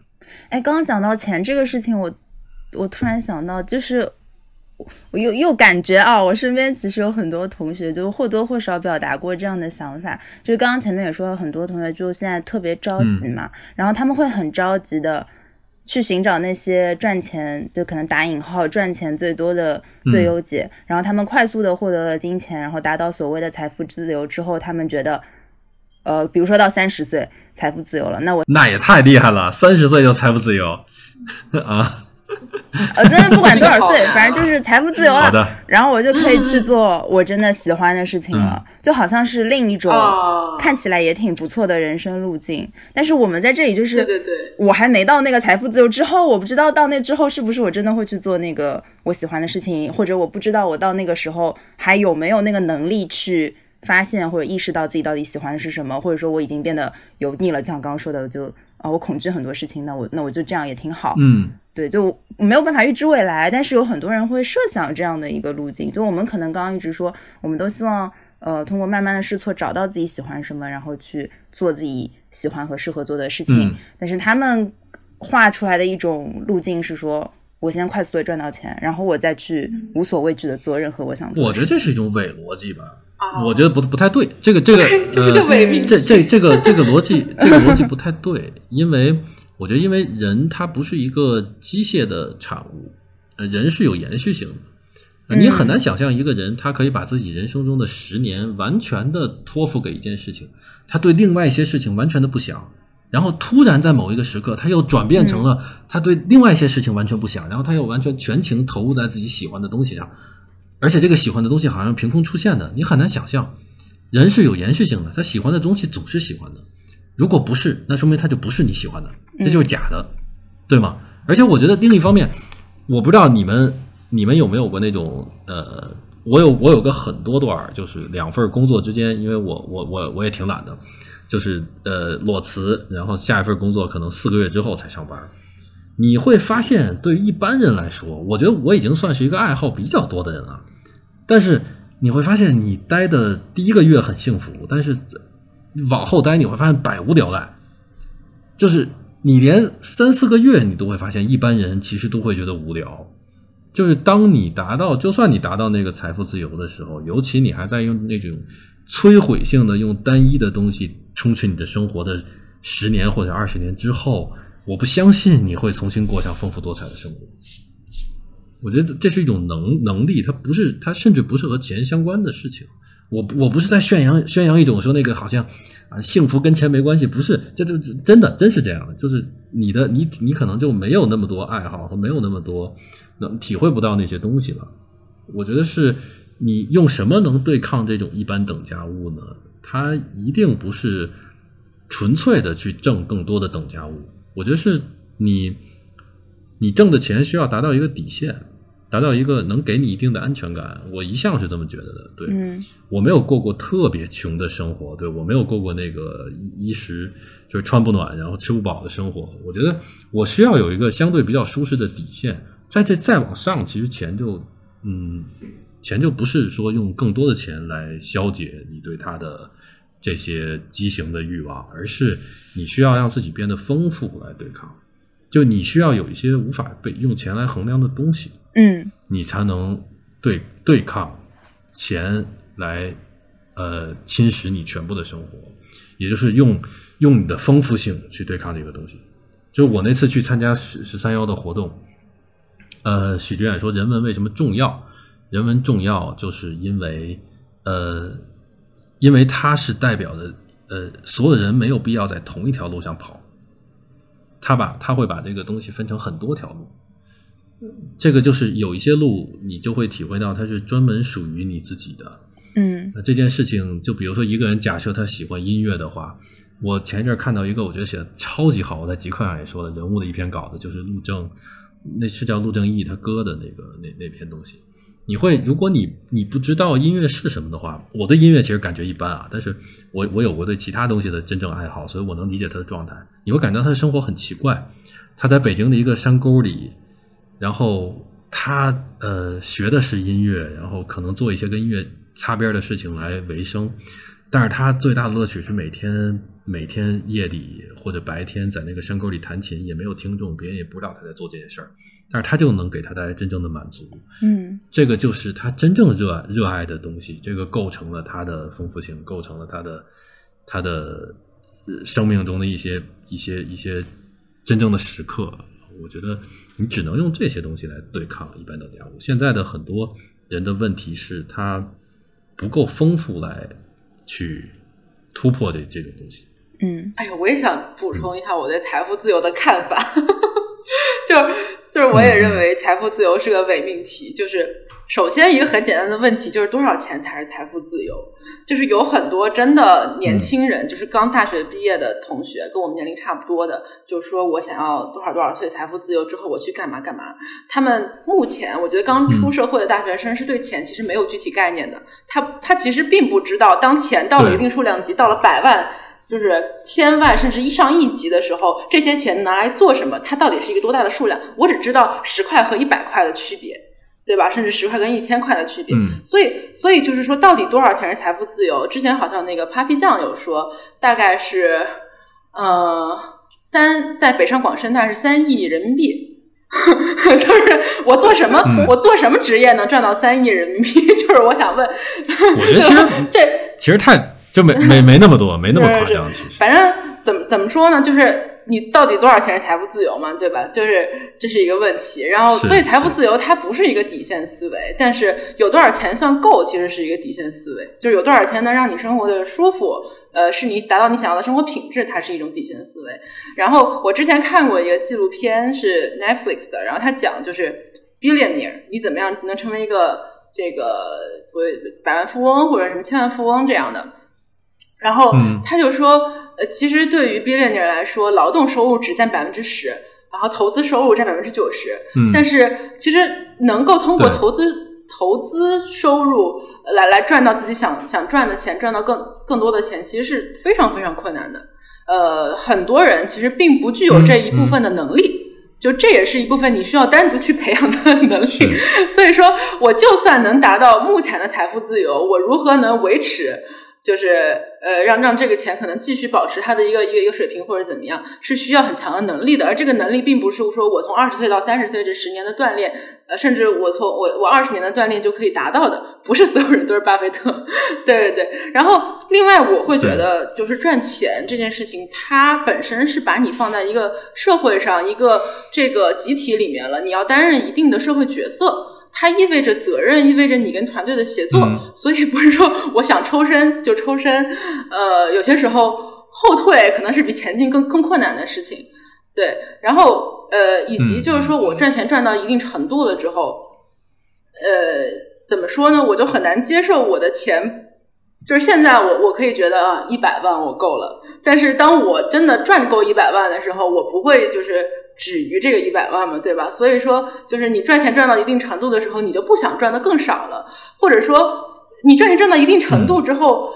哎，刚刚讲到钱这个事情，我我突然想到，就是我又又感觉啊，我身边其实有很多同学就或多或少表达过这样的想法，就是刚刚前面也说了，很多同学就现在特别着急嘛，然后他们会很着急的去寻找那些赚钱，就可能打引号赚钱最多的最优解，然后他们快速的获得了金钱，然后达到所谓的财富自由之后，他们觉得，呃，比如说到三十岁财富自由了，那我那也太厉害了，三十岁就财富自由。啊！呃，但是不管多少岁反正就是财富自由了，好的。然后我就可以去做我真的喜欢的事情了，嗯。就好像是另一种哦。看起来也挺不错的人生路径。但是我们在这里就是，对对对，我还没到那个财富自由之后，我不知道到那之后是不是我真的会去做那个我喜欢的事情，或者我不知道我到那个时候还有没有那个能力去发现或者意识到自己到底喜欢的是什么，或者说我已经变得油腻了，像刚刚说的，就啊我恐惧很多事情，那我那我就这样也挺好。嗯，对，就没有办法预知未来，但是有很多人会设想这样的一个路径。就我们可能刚刚一直说，我们都希望呃通过慢慢的试错找到自己喜欢什么，然后去做自己喜欢和适合做的事情。嗯但是他们画出来的一种路径是说，我先快速的赚到钱，然后我再去无所畏惧的做任何我想做的我觉得。这是一种伪逻辑吧。啊我觉得不不太对，这个这个 这是个呃，伪命这这这个这个逻辑这个逻辑不太对，因为我觉得因为人他不是一个机械的产物，呃，人是有延续性的。呃你很难想象一个人，他可以把自己人生中的十年完全的托付给一件事情，他对另外一些事情完全的不想，然后突然在某一个时刻，他又转变成了他对另外一些事情完全不想，然后他又完全全情投入在自己喜欢的东西上，而且这个喜欢的东西好像凭空出现的，你很难想象。人是有延续性的，他喜欢的东西总是喜欢的。如果不是，那说明他就不是你喜欢的，这就是假的，对吗？而且我觉得另一方面，我不知道你们你们有没有过那种呃，我有我有个很多段儿，就是两份工作之间，因为我我我我也挺懒的，就是呃裸辞，然后下一份工作可能四个月之后才上班。你会发现，对于一般人来说，我觉得我已经算是一个爱好比较多的人了。但是你会发现，你待的第一个月很幸福，但是往后待你会发现百无聊赖。就是你连三四个月你都会发现，一般人其实都会觉得无聊。就是当你达到，就算你达到那个财富自由的时候，尤其你还在用那种摧毁性的、用单一的东西充斥你的生活的十年或者二十年之后，我不相信你会重新过上丰富多彩的生活。我觉得这是一种能能力，它不是，它甚至不是和钱相关的事情。我我不是在宣扬宣扬一种说那个好像啊幸福跟钱没关系，不是，这就这真的真是这样的，就是你的你你可能就没有那么多爱好和没有那么多能体会不到那些东西了。我觉得是你用什么能对抗这种一般等价物呢？它一定不是纯粹的去挣更多的等价物，我觉得是你你挣的钱需要达到一个底线，达到一个能给你一定的安全感。我一向是这么觉得的。对、嗯我没有过过特别穷的生活，对我没有过过那个衣衣食就是穿不暖然后吃不饱的生活。我觉得我需要有一个相对比较舒适的底线，在这再往上，其实钱就嗯，钱就不是说用更多的钱来消解你对它的这些畸形的欲望，而是你需要让自己变得丰富来对抗。就你需要有一些无法被用钱来衡量的东西，嗯你才能对对抗钱来呃侵蚀你全部的生活，也就是用用你的丰富性去对抗这个东西。就我那次去参加十十三幺的活动，呃，许知远说人文为什么重要？人文重要，就是因为呃，因为它是代表的呃，所有人没有必要在同一条路上跑，他把他会把这个东西分成很多条路。这个就是有一些路，你就会体会到它是专门属于你自己的。嗯那这件事情，就比如说一个人假设他喜欢音乐的话，我前一阵儿看到一个我觉得写的超级好，我在极客上也说了，人物的一篇稿子，就是陆正，那是叫陆正义他哥的那个那那篇东西。你会，如果你你不知道音乐是什么的话，我对音乐其实感觉一般啊，但是我 我有过对其他东西的真正爱好，所以我能理解他的状态。你会感到他的生活很奇怪，他在北京的一个山沟里，然后他呃学的是音乐，然后可能做一些跟音乐擦边的事情来维生，但是他最大的乐趣是每天每天夜里或者白天在那个山沟里弹琴，也没有听众，别人也不知道他在做这件事儿，但是他就能给他带来真正的满足。嗯这个就是他真正热爱热爱的东西，这个构成了他的丰富性，构成了他的他的呃生命中的一些一些一些真正的时刻。我觉得你只能用这些东西来对抗一般等价物。现在的很多人的问题是他不够丰富来去突破这这种东西。嗯哎呀，我也想补充一下我对财富自由的看法，就就是我也认为财富自由是个伪命题。就是首先一个很简单的问题，就是多少钱才是财富自由？就是有很多真的年轻人，就是刚大学毕业的同学，跟我们年龄差不多的，就说我想要多少多少岁财富自由之后，我去干嘛干嘛。他们目前我觉得刚出社会的大学生是对钱其实没有具体概念的，他他其实并不知道，当钱到了一定数量级，到了百万。就是千万甚至一上亿级的时候，这些钱拿来做什么？它到底是一个多大的数量？我只知道十块和一百块的区别，对吧？甚至十块跟一千块的区别。嗯所以，所以就是说，到底多少钱是财富自由？之前好像那个 Papi 酱有说，大概是呃三，在北上广深大概是三亿人民币。就是我做什么，嗯我做什么职业能赚到三亿人民币？就是我想问，我觉得其实 这其实太就没没没那么多，没那么夸张。其实，反正怎么怎么说呢，就是你到底多少钱是财富自由嘛，对吧？就是这是一个问题。然后，所以财富自由它不是一个底线思维，但是有多少钱算够，其实是一个底线思维。就是有多少钱能让你生活的舒服，呃，是你达到你想要的生活品质，它是一种底线思维。然后我之前看过一个纪录片是 Netflix 的，然后他讲就是 billionaire，你怎么样能成为一个这个所谓的百万富翁或者什么千万富翁这样的。然后嗯他就说，呃，其实对于 billionaire 来说，劳动收入只占百分之十，然后投资收入占百分之九十。嗯，但是其实能够通过投资投资收入呃来来赚到自己想想赚的钱，赚到更更多的钱，其实是非常非常困难的。呃，很多人其实并不具有这一部分的能力。就这也是一部分你需要单独去培养的能力，所以说我就算能达到目前的财富自由，我如何能维持？就是呃，让让这个钱可能继续保持它的一个一个一个水平或者怎么样，是需要很强的能力的。而这个能力并不是说我从二十岁到三十岁这十年的锻炼，呃，甚至我从我我二十年的锻炼就可以达到的。不是所有人都是巴菲特，对对对。然后另外我会觉得，就是赚钱这件事情，它本身是把你放在一个社会上一个这个集体里面了，你要担任一定的社会角色。它意味着责任，意味着你跟团队的协作，嗯所以不是说我想抽身就抽身。呃，有些时候后退可能是比前进更更困难的事情。对，然后呃，以及就是说我赚钱赚到一定程度了之后，呃，怎么说呢？我就很难接受我的钱。就是现在我，我可以觉得啊，一百万我够了。但是当我真的赚够一百万的时候，我不会就是止于这个一百万嘛，对吧？所以说，就是你赚钱赚到一定程度的时候，你就不想赚的更少了，或者说你赚钱赚到一定程度之后，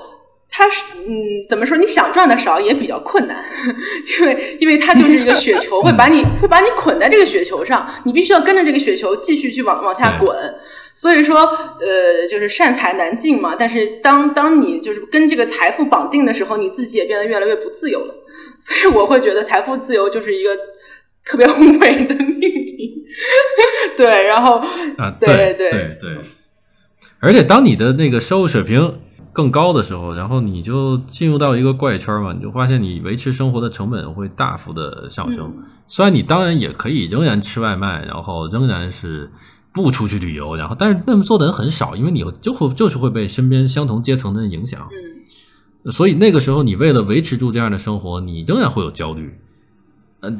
它是嗯，怎么说？你想赚的少也比较困难，因为因为它就是一个雪球，会把你会把你捆在这个雪球上，你必须要跟着这个雪球继续去往往下滚。所以说，呃，就是善财难进嘛。但是当当你就是跟这个财富绑定的时候，你自己也变得越来越不自由了。所以我会觉得财富自由就是一个特别宏伟的命题。对，然后啊，对对对对，而且当你的那个收入水平更高的时候，然后你就进入到一个怪圈嘛，你就发现你维持生活的成本会大幅的上升。虽然你当然也可以仍然吃外卖，然后仍然是不出去旅游，然后但是那么做的人很少，因为你就会就是会被身边相同阶层的人影响。嗯，所以那个时候，你为了维持住这样的生活，你仍然会有焦虑。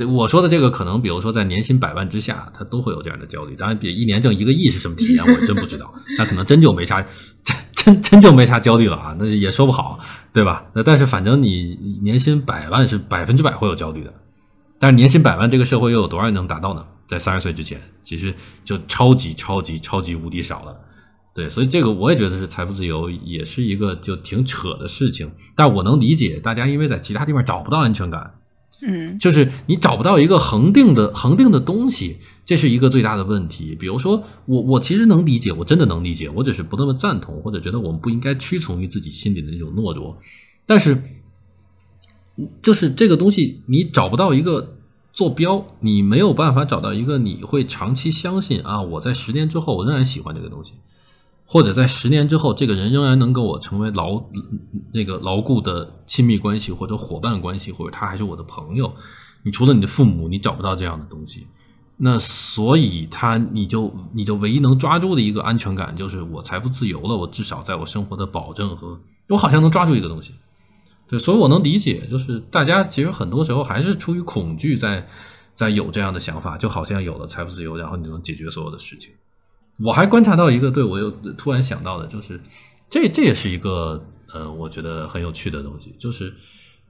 我说的这个，可能比如说在年薪百万之下，他都会有这样的焦虑。当然，比一年挣一个亿是什么体验，我真不知道。那可能真就没啥，真真真就没啥焦虑了啊，那也说不好，对吧？那但是反正你年薪百万是百分之百会有焦虑的。但是年薪百万这个社会又有多少人能达到呢？在三十岁之前，其实就超级超级超级无敌少了。对，所以这个我也觉得是财富自由，也是一个就挺扯的事情。但我能理解大家，因为在其他地方找不到安全感。嗯就是你找不到一个恒定的恒定的东西，这是一个最大的问题。比如说，我我其实能理解，我真的能理解，我只是不那么赞同，或者觉得我们不应该屈从于自己心里的那种懦弱。但是，就是这个东西，你找不到一个坐标，你没有办法找到一个你会长期相信啊，我在十年之后我仍然喜欢这个东西。或者在十年之后，这个人仍然能跟我成为牢那个牢固的亲密关系，或者伙伴关系，或者他还是我的朋友。你除了你的父母，你找不到这样的东西。那所以他，你就你就唯一能抓住的一个安全感，就是我财富自由了，我至少在我生活的保证和我好像能抓住一个东西。对，所以我能理解，就是大家其实很多时候还是出于恐惧，在在有这样的想法，就好像有了财富自由，然后你能解决所有的事情。我还观察到一个，对我又突然想到的，就是这这也是一个呃，我觉得很有趣的东西，就是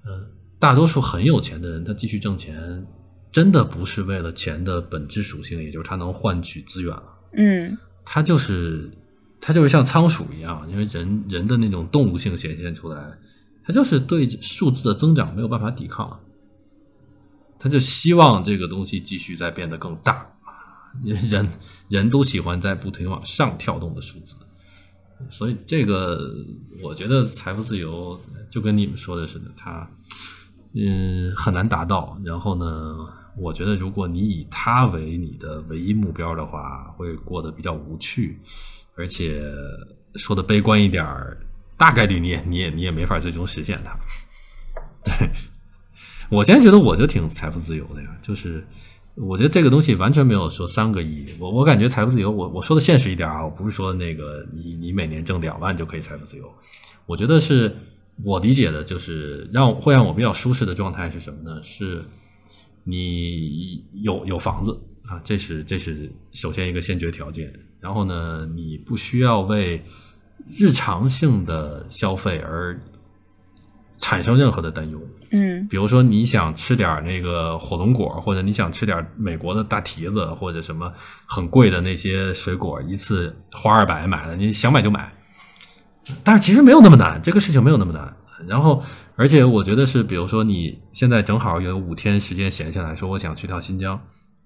呃，大多数很有钱的人，他继续挣钱，真的不是为了钱的本质属性，也就是他能换取资源了，嗯他就是他就是像仓鼠一样，因为人人的那种动物性显现出来，他就是对数字的增长没有办法抵抗了，他就希望这个东西继续在变得更大。人 人都喜欢在不停往上跳动的数字，所以这个我觉得财富自由就跟你们说的似的，它嗯很难达到。然后呢，我觉得如果你以它为你的唯一目标的话，会过得比较无趣，而且说的悲观一点儿，大概率你也你也你也没法最终实现它。对我现在觉得我就挺财富自由的呀，就是。我觉得这个东西完全没有说三个亿，我我感觉财富自由，我我说的现实一点啊，我不是说那个你你每年挣两万就可以财富自由，我觉得是我理解的，就是让会让我比较舒适的状态是什么呢？是你有有房子啊，这是这是首先一个先决条件，然后呢，你不需要为日常性的消费而产生任何的担忧。嗯比如说你想吃点那个火龙果，或者你想吃点美国的大提子，或者什么很贵的那些水果，一次花二百买了，你想买就买。但是其实没有那么难，这个事情没有那么难。然后，而且我觉得是，比如说你现在正好有五天时间闲下来，说我想去趟新疆，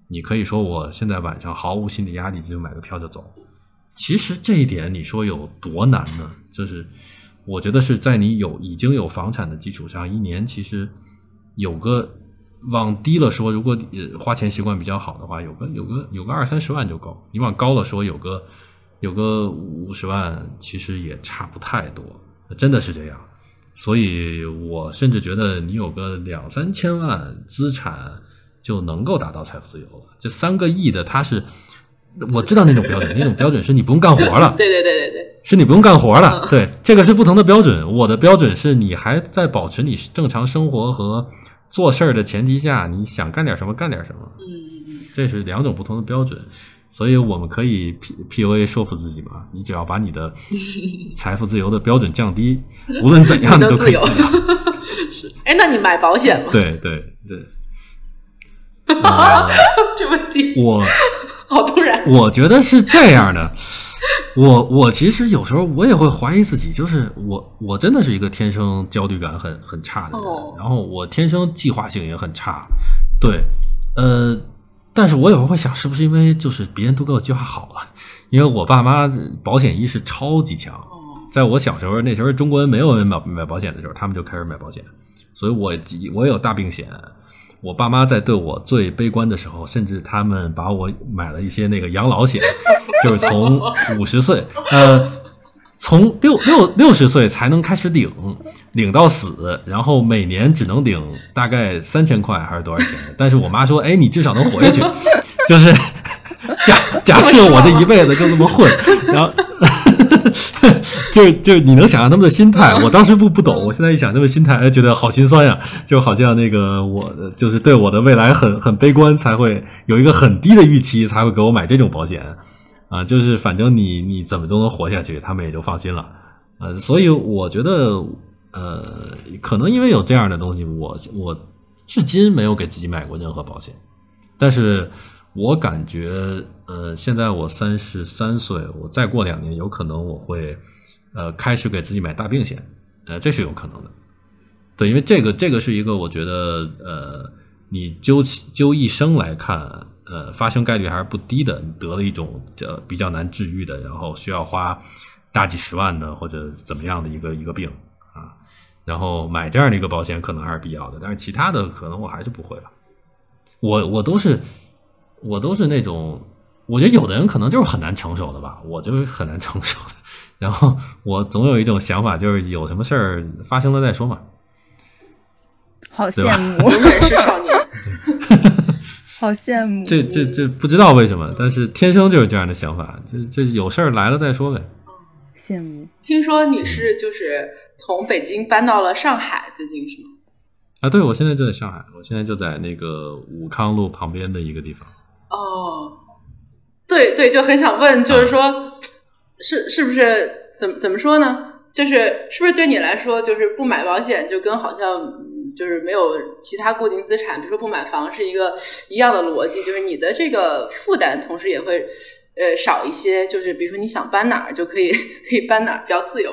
你可以说我现在晚上毫无心理压力就买个票就走。其实这一点你说有多难呢？就是。我觉得是在你有已经有房产的基础上，一年其实有个往低了说，如果呃花钱习惯比较好的话，有个有个有个二三十万就够。你往高了说，有个有个五十万，其实也差不太多，真的是这样。所以我甚至觉得你有个两三千万资产就能够达到财富自由了。这三个亿的，它是我知道那种标准，那种标准是你不用干活了。对对对对对，是你不用干活了，对，这个是不同的标准。我的标准是你还在保持你正常生活和做事儿的前提下，你想干点什么干点什么，嗯嗯嗯，这是两种不同的标准。所以我们可以 P P U A 说服自己嘛，你只要把你的 财富自由的标准降低，无论怎样你都可以。是。哎，那你买保险吗？对对对。呃 这问题我好突然。我觉得是这样的，我我其实有时候我也会怀疑自己，就是我我真的是一个天生焦虑感很很差的人，哦然后我天生计划性也很差，对，呃，但是我有时候会想，是不是因为就是别人都给我计划好了，因为我爸妈保险意识超级强，哦，在我小时候那时候中国人没有人买买保险的时候，他们就开始买保险，所以我我有大病险。我爸妈在对我最悲观的时候，甚至他们把我买了一些那个养老险，就是从五十岁，呃，从六六六十岁才能开始领，领到死，然后每年只能领大概三千块还是多少钱？但是我妈说，哎，你至少能活下去，就是假假设我这一辈子就这么混，然后 就就你能想象他们的心态，我当时不不懂，我现在一想他们心态，哎，觉得好心酸呀，就好像那个我就是对我的未来很很悲观，才会有一个很低的预期，才会给我买这种保险。啊，就是反正你你怎么都能活下去，他们也就放心了，呃，所以我觉得，呃，可能因为有这样的东西，我我至今没有给自己买过任何保险，但是我感觉，呃，现在我三十三岁，我再过两年，有可能我会，呃，开始给自己买大病险，呃，这是有可能的，对，因为这个这个是一个，我觉得，呃，你究其究一生来看。呃，发生概率还是不低的。你得了一种呃比较难治愈的，然后需要花大几十万的或者怎么样的一个一个病啊，然后买这样的一个保险可能还是必要的。但是其他的可能我还是不会了。我我都是我都是那种，我觉得有的人可能就是很难成熟的吧，我就是很难成熟的。然后我总有一种想法，就是有什么事儿发生了再说嘛。好羡慕，永远是少年。好羡慕，这这这不知道为什么，但是天生就是这样的想法，就就有事儿来了再说呗。羡慕。听说你是就是从北京搬到了上海，最近是吗？啊，对，我现在就在上海，我现在就在那个武康路旁边的一个地方。哦，对对，就很想问，就是说，是是不是怎么怎么说呢？就是是不是对你来说，就是不买保险就跟好像。就是没有其他固定资产，比如说不买房是一个一样的逻辑，就是你的这个负担同时也会呃少一些，就是比如说你想搬哪儿就可以可以搬哪儿，比较自由。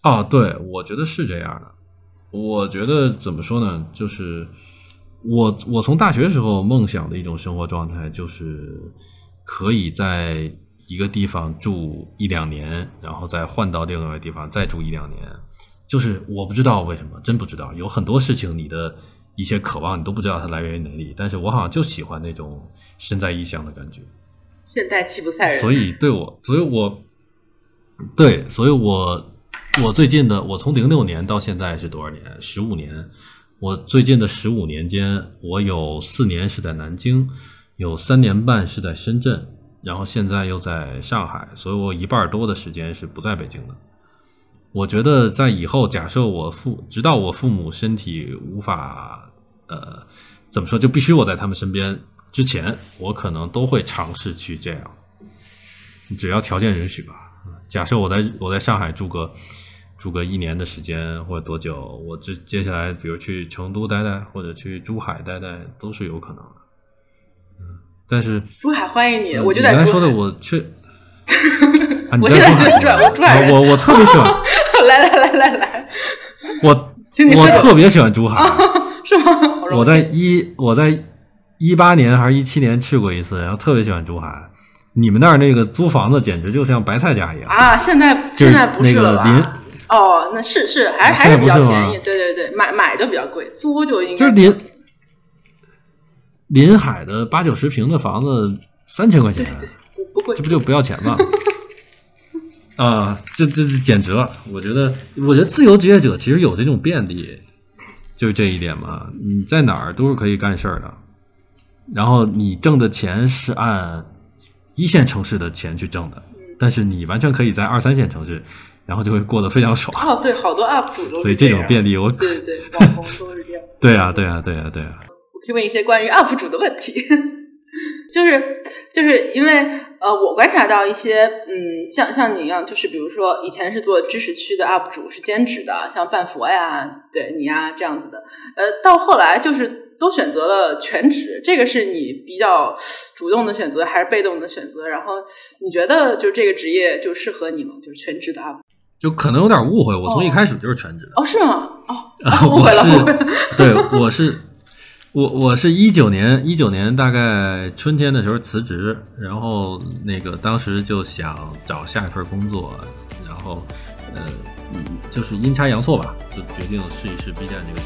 啊，对，我觉得是这样的。我觉得怎么说呢？就是我我从大学时候梦想的一种生活状态，就是可以在一个地方住一两年，然后再换到另外一个地方再住一两年。就是我不知道为什么，真不知道。有很多事情，你的一些渴望，你都不知道它来源于哪里。但是我好像就喜欢那种身在异乡的感觉。现代吉普赛人。所以对我，所以我，对，所以我，我最近的，我从零六年到现在是多少年？十五年。我最近的十五年间，我有四年是在南京，有三年半是在深圳，然后现在又在上海，所以我一半多的时间是不在北京的。我觉得在以后，假设我父直到我父母身体无法，呃，怎么说，就必须我在他们身边之前，我可能都会尝试去这样，只要条件允许吧。假设我在我在上海住个住个一年的时间或者多久，我这接下来比如去成都待待或者去珠海待待都是有可能的。嗯，但是珠海欢迎你，我就在刚才说的，我去。我现在就转，我转。我我特别喜欢。来来来来来，我 我特别喜欢珠海，是吗？我在一我在一八年还是一七年去过一次，然后特别喜欢珠海。你们那儿那个租房子简直就像白菜价一样啊！现在现在不是了吧？哦，那是是还还是比较便宜。对对对，买买就比较贵，租就应该就是临临海的八九十平的房子三千块钱，不贵，这不就不要钱吗？啊，这这这简直了！我觉得，我觉得自由职业者其实有这种便利，就是这一点嘛。你在哪儿都是可以干事儿的，然后你挣的钱是按一线城市的钱去挣的，但是你完全可以在二三线城市，然后就会过得非常爽。哦，对，好多 UP 主都所以这种便利，我对对对，网红都是这样。对啊，对啊，对啊，对啊。我可以问一些关于 UP 主的问题。就是就是因为呃，我观察到一些嗯，像像你一样，就是比如说以前是做知识区的 UP 主，是兼职的，像半佛呀，对你呀这样子的，呃，到后来就是都选择了全职，这个是你比较主动的选择还是被动的选择？然后你觉得就这个职业就适合你吗？就是全职的 UP，就可能有点误会，我从一开始就是全职的哦，是吗？哦，误会了，对，我是。我我是一九年一九年大概春天的时候辞职，然后那个当时就想找下一份工作，然后呃，就是阴差阳错吧，就决定试一试 B 站这个。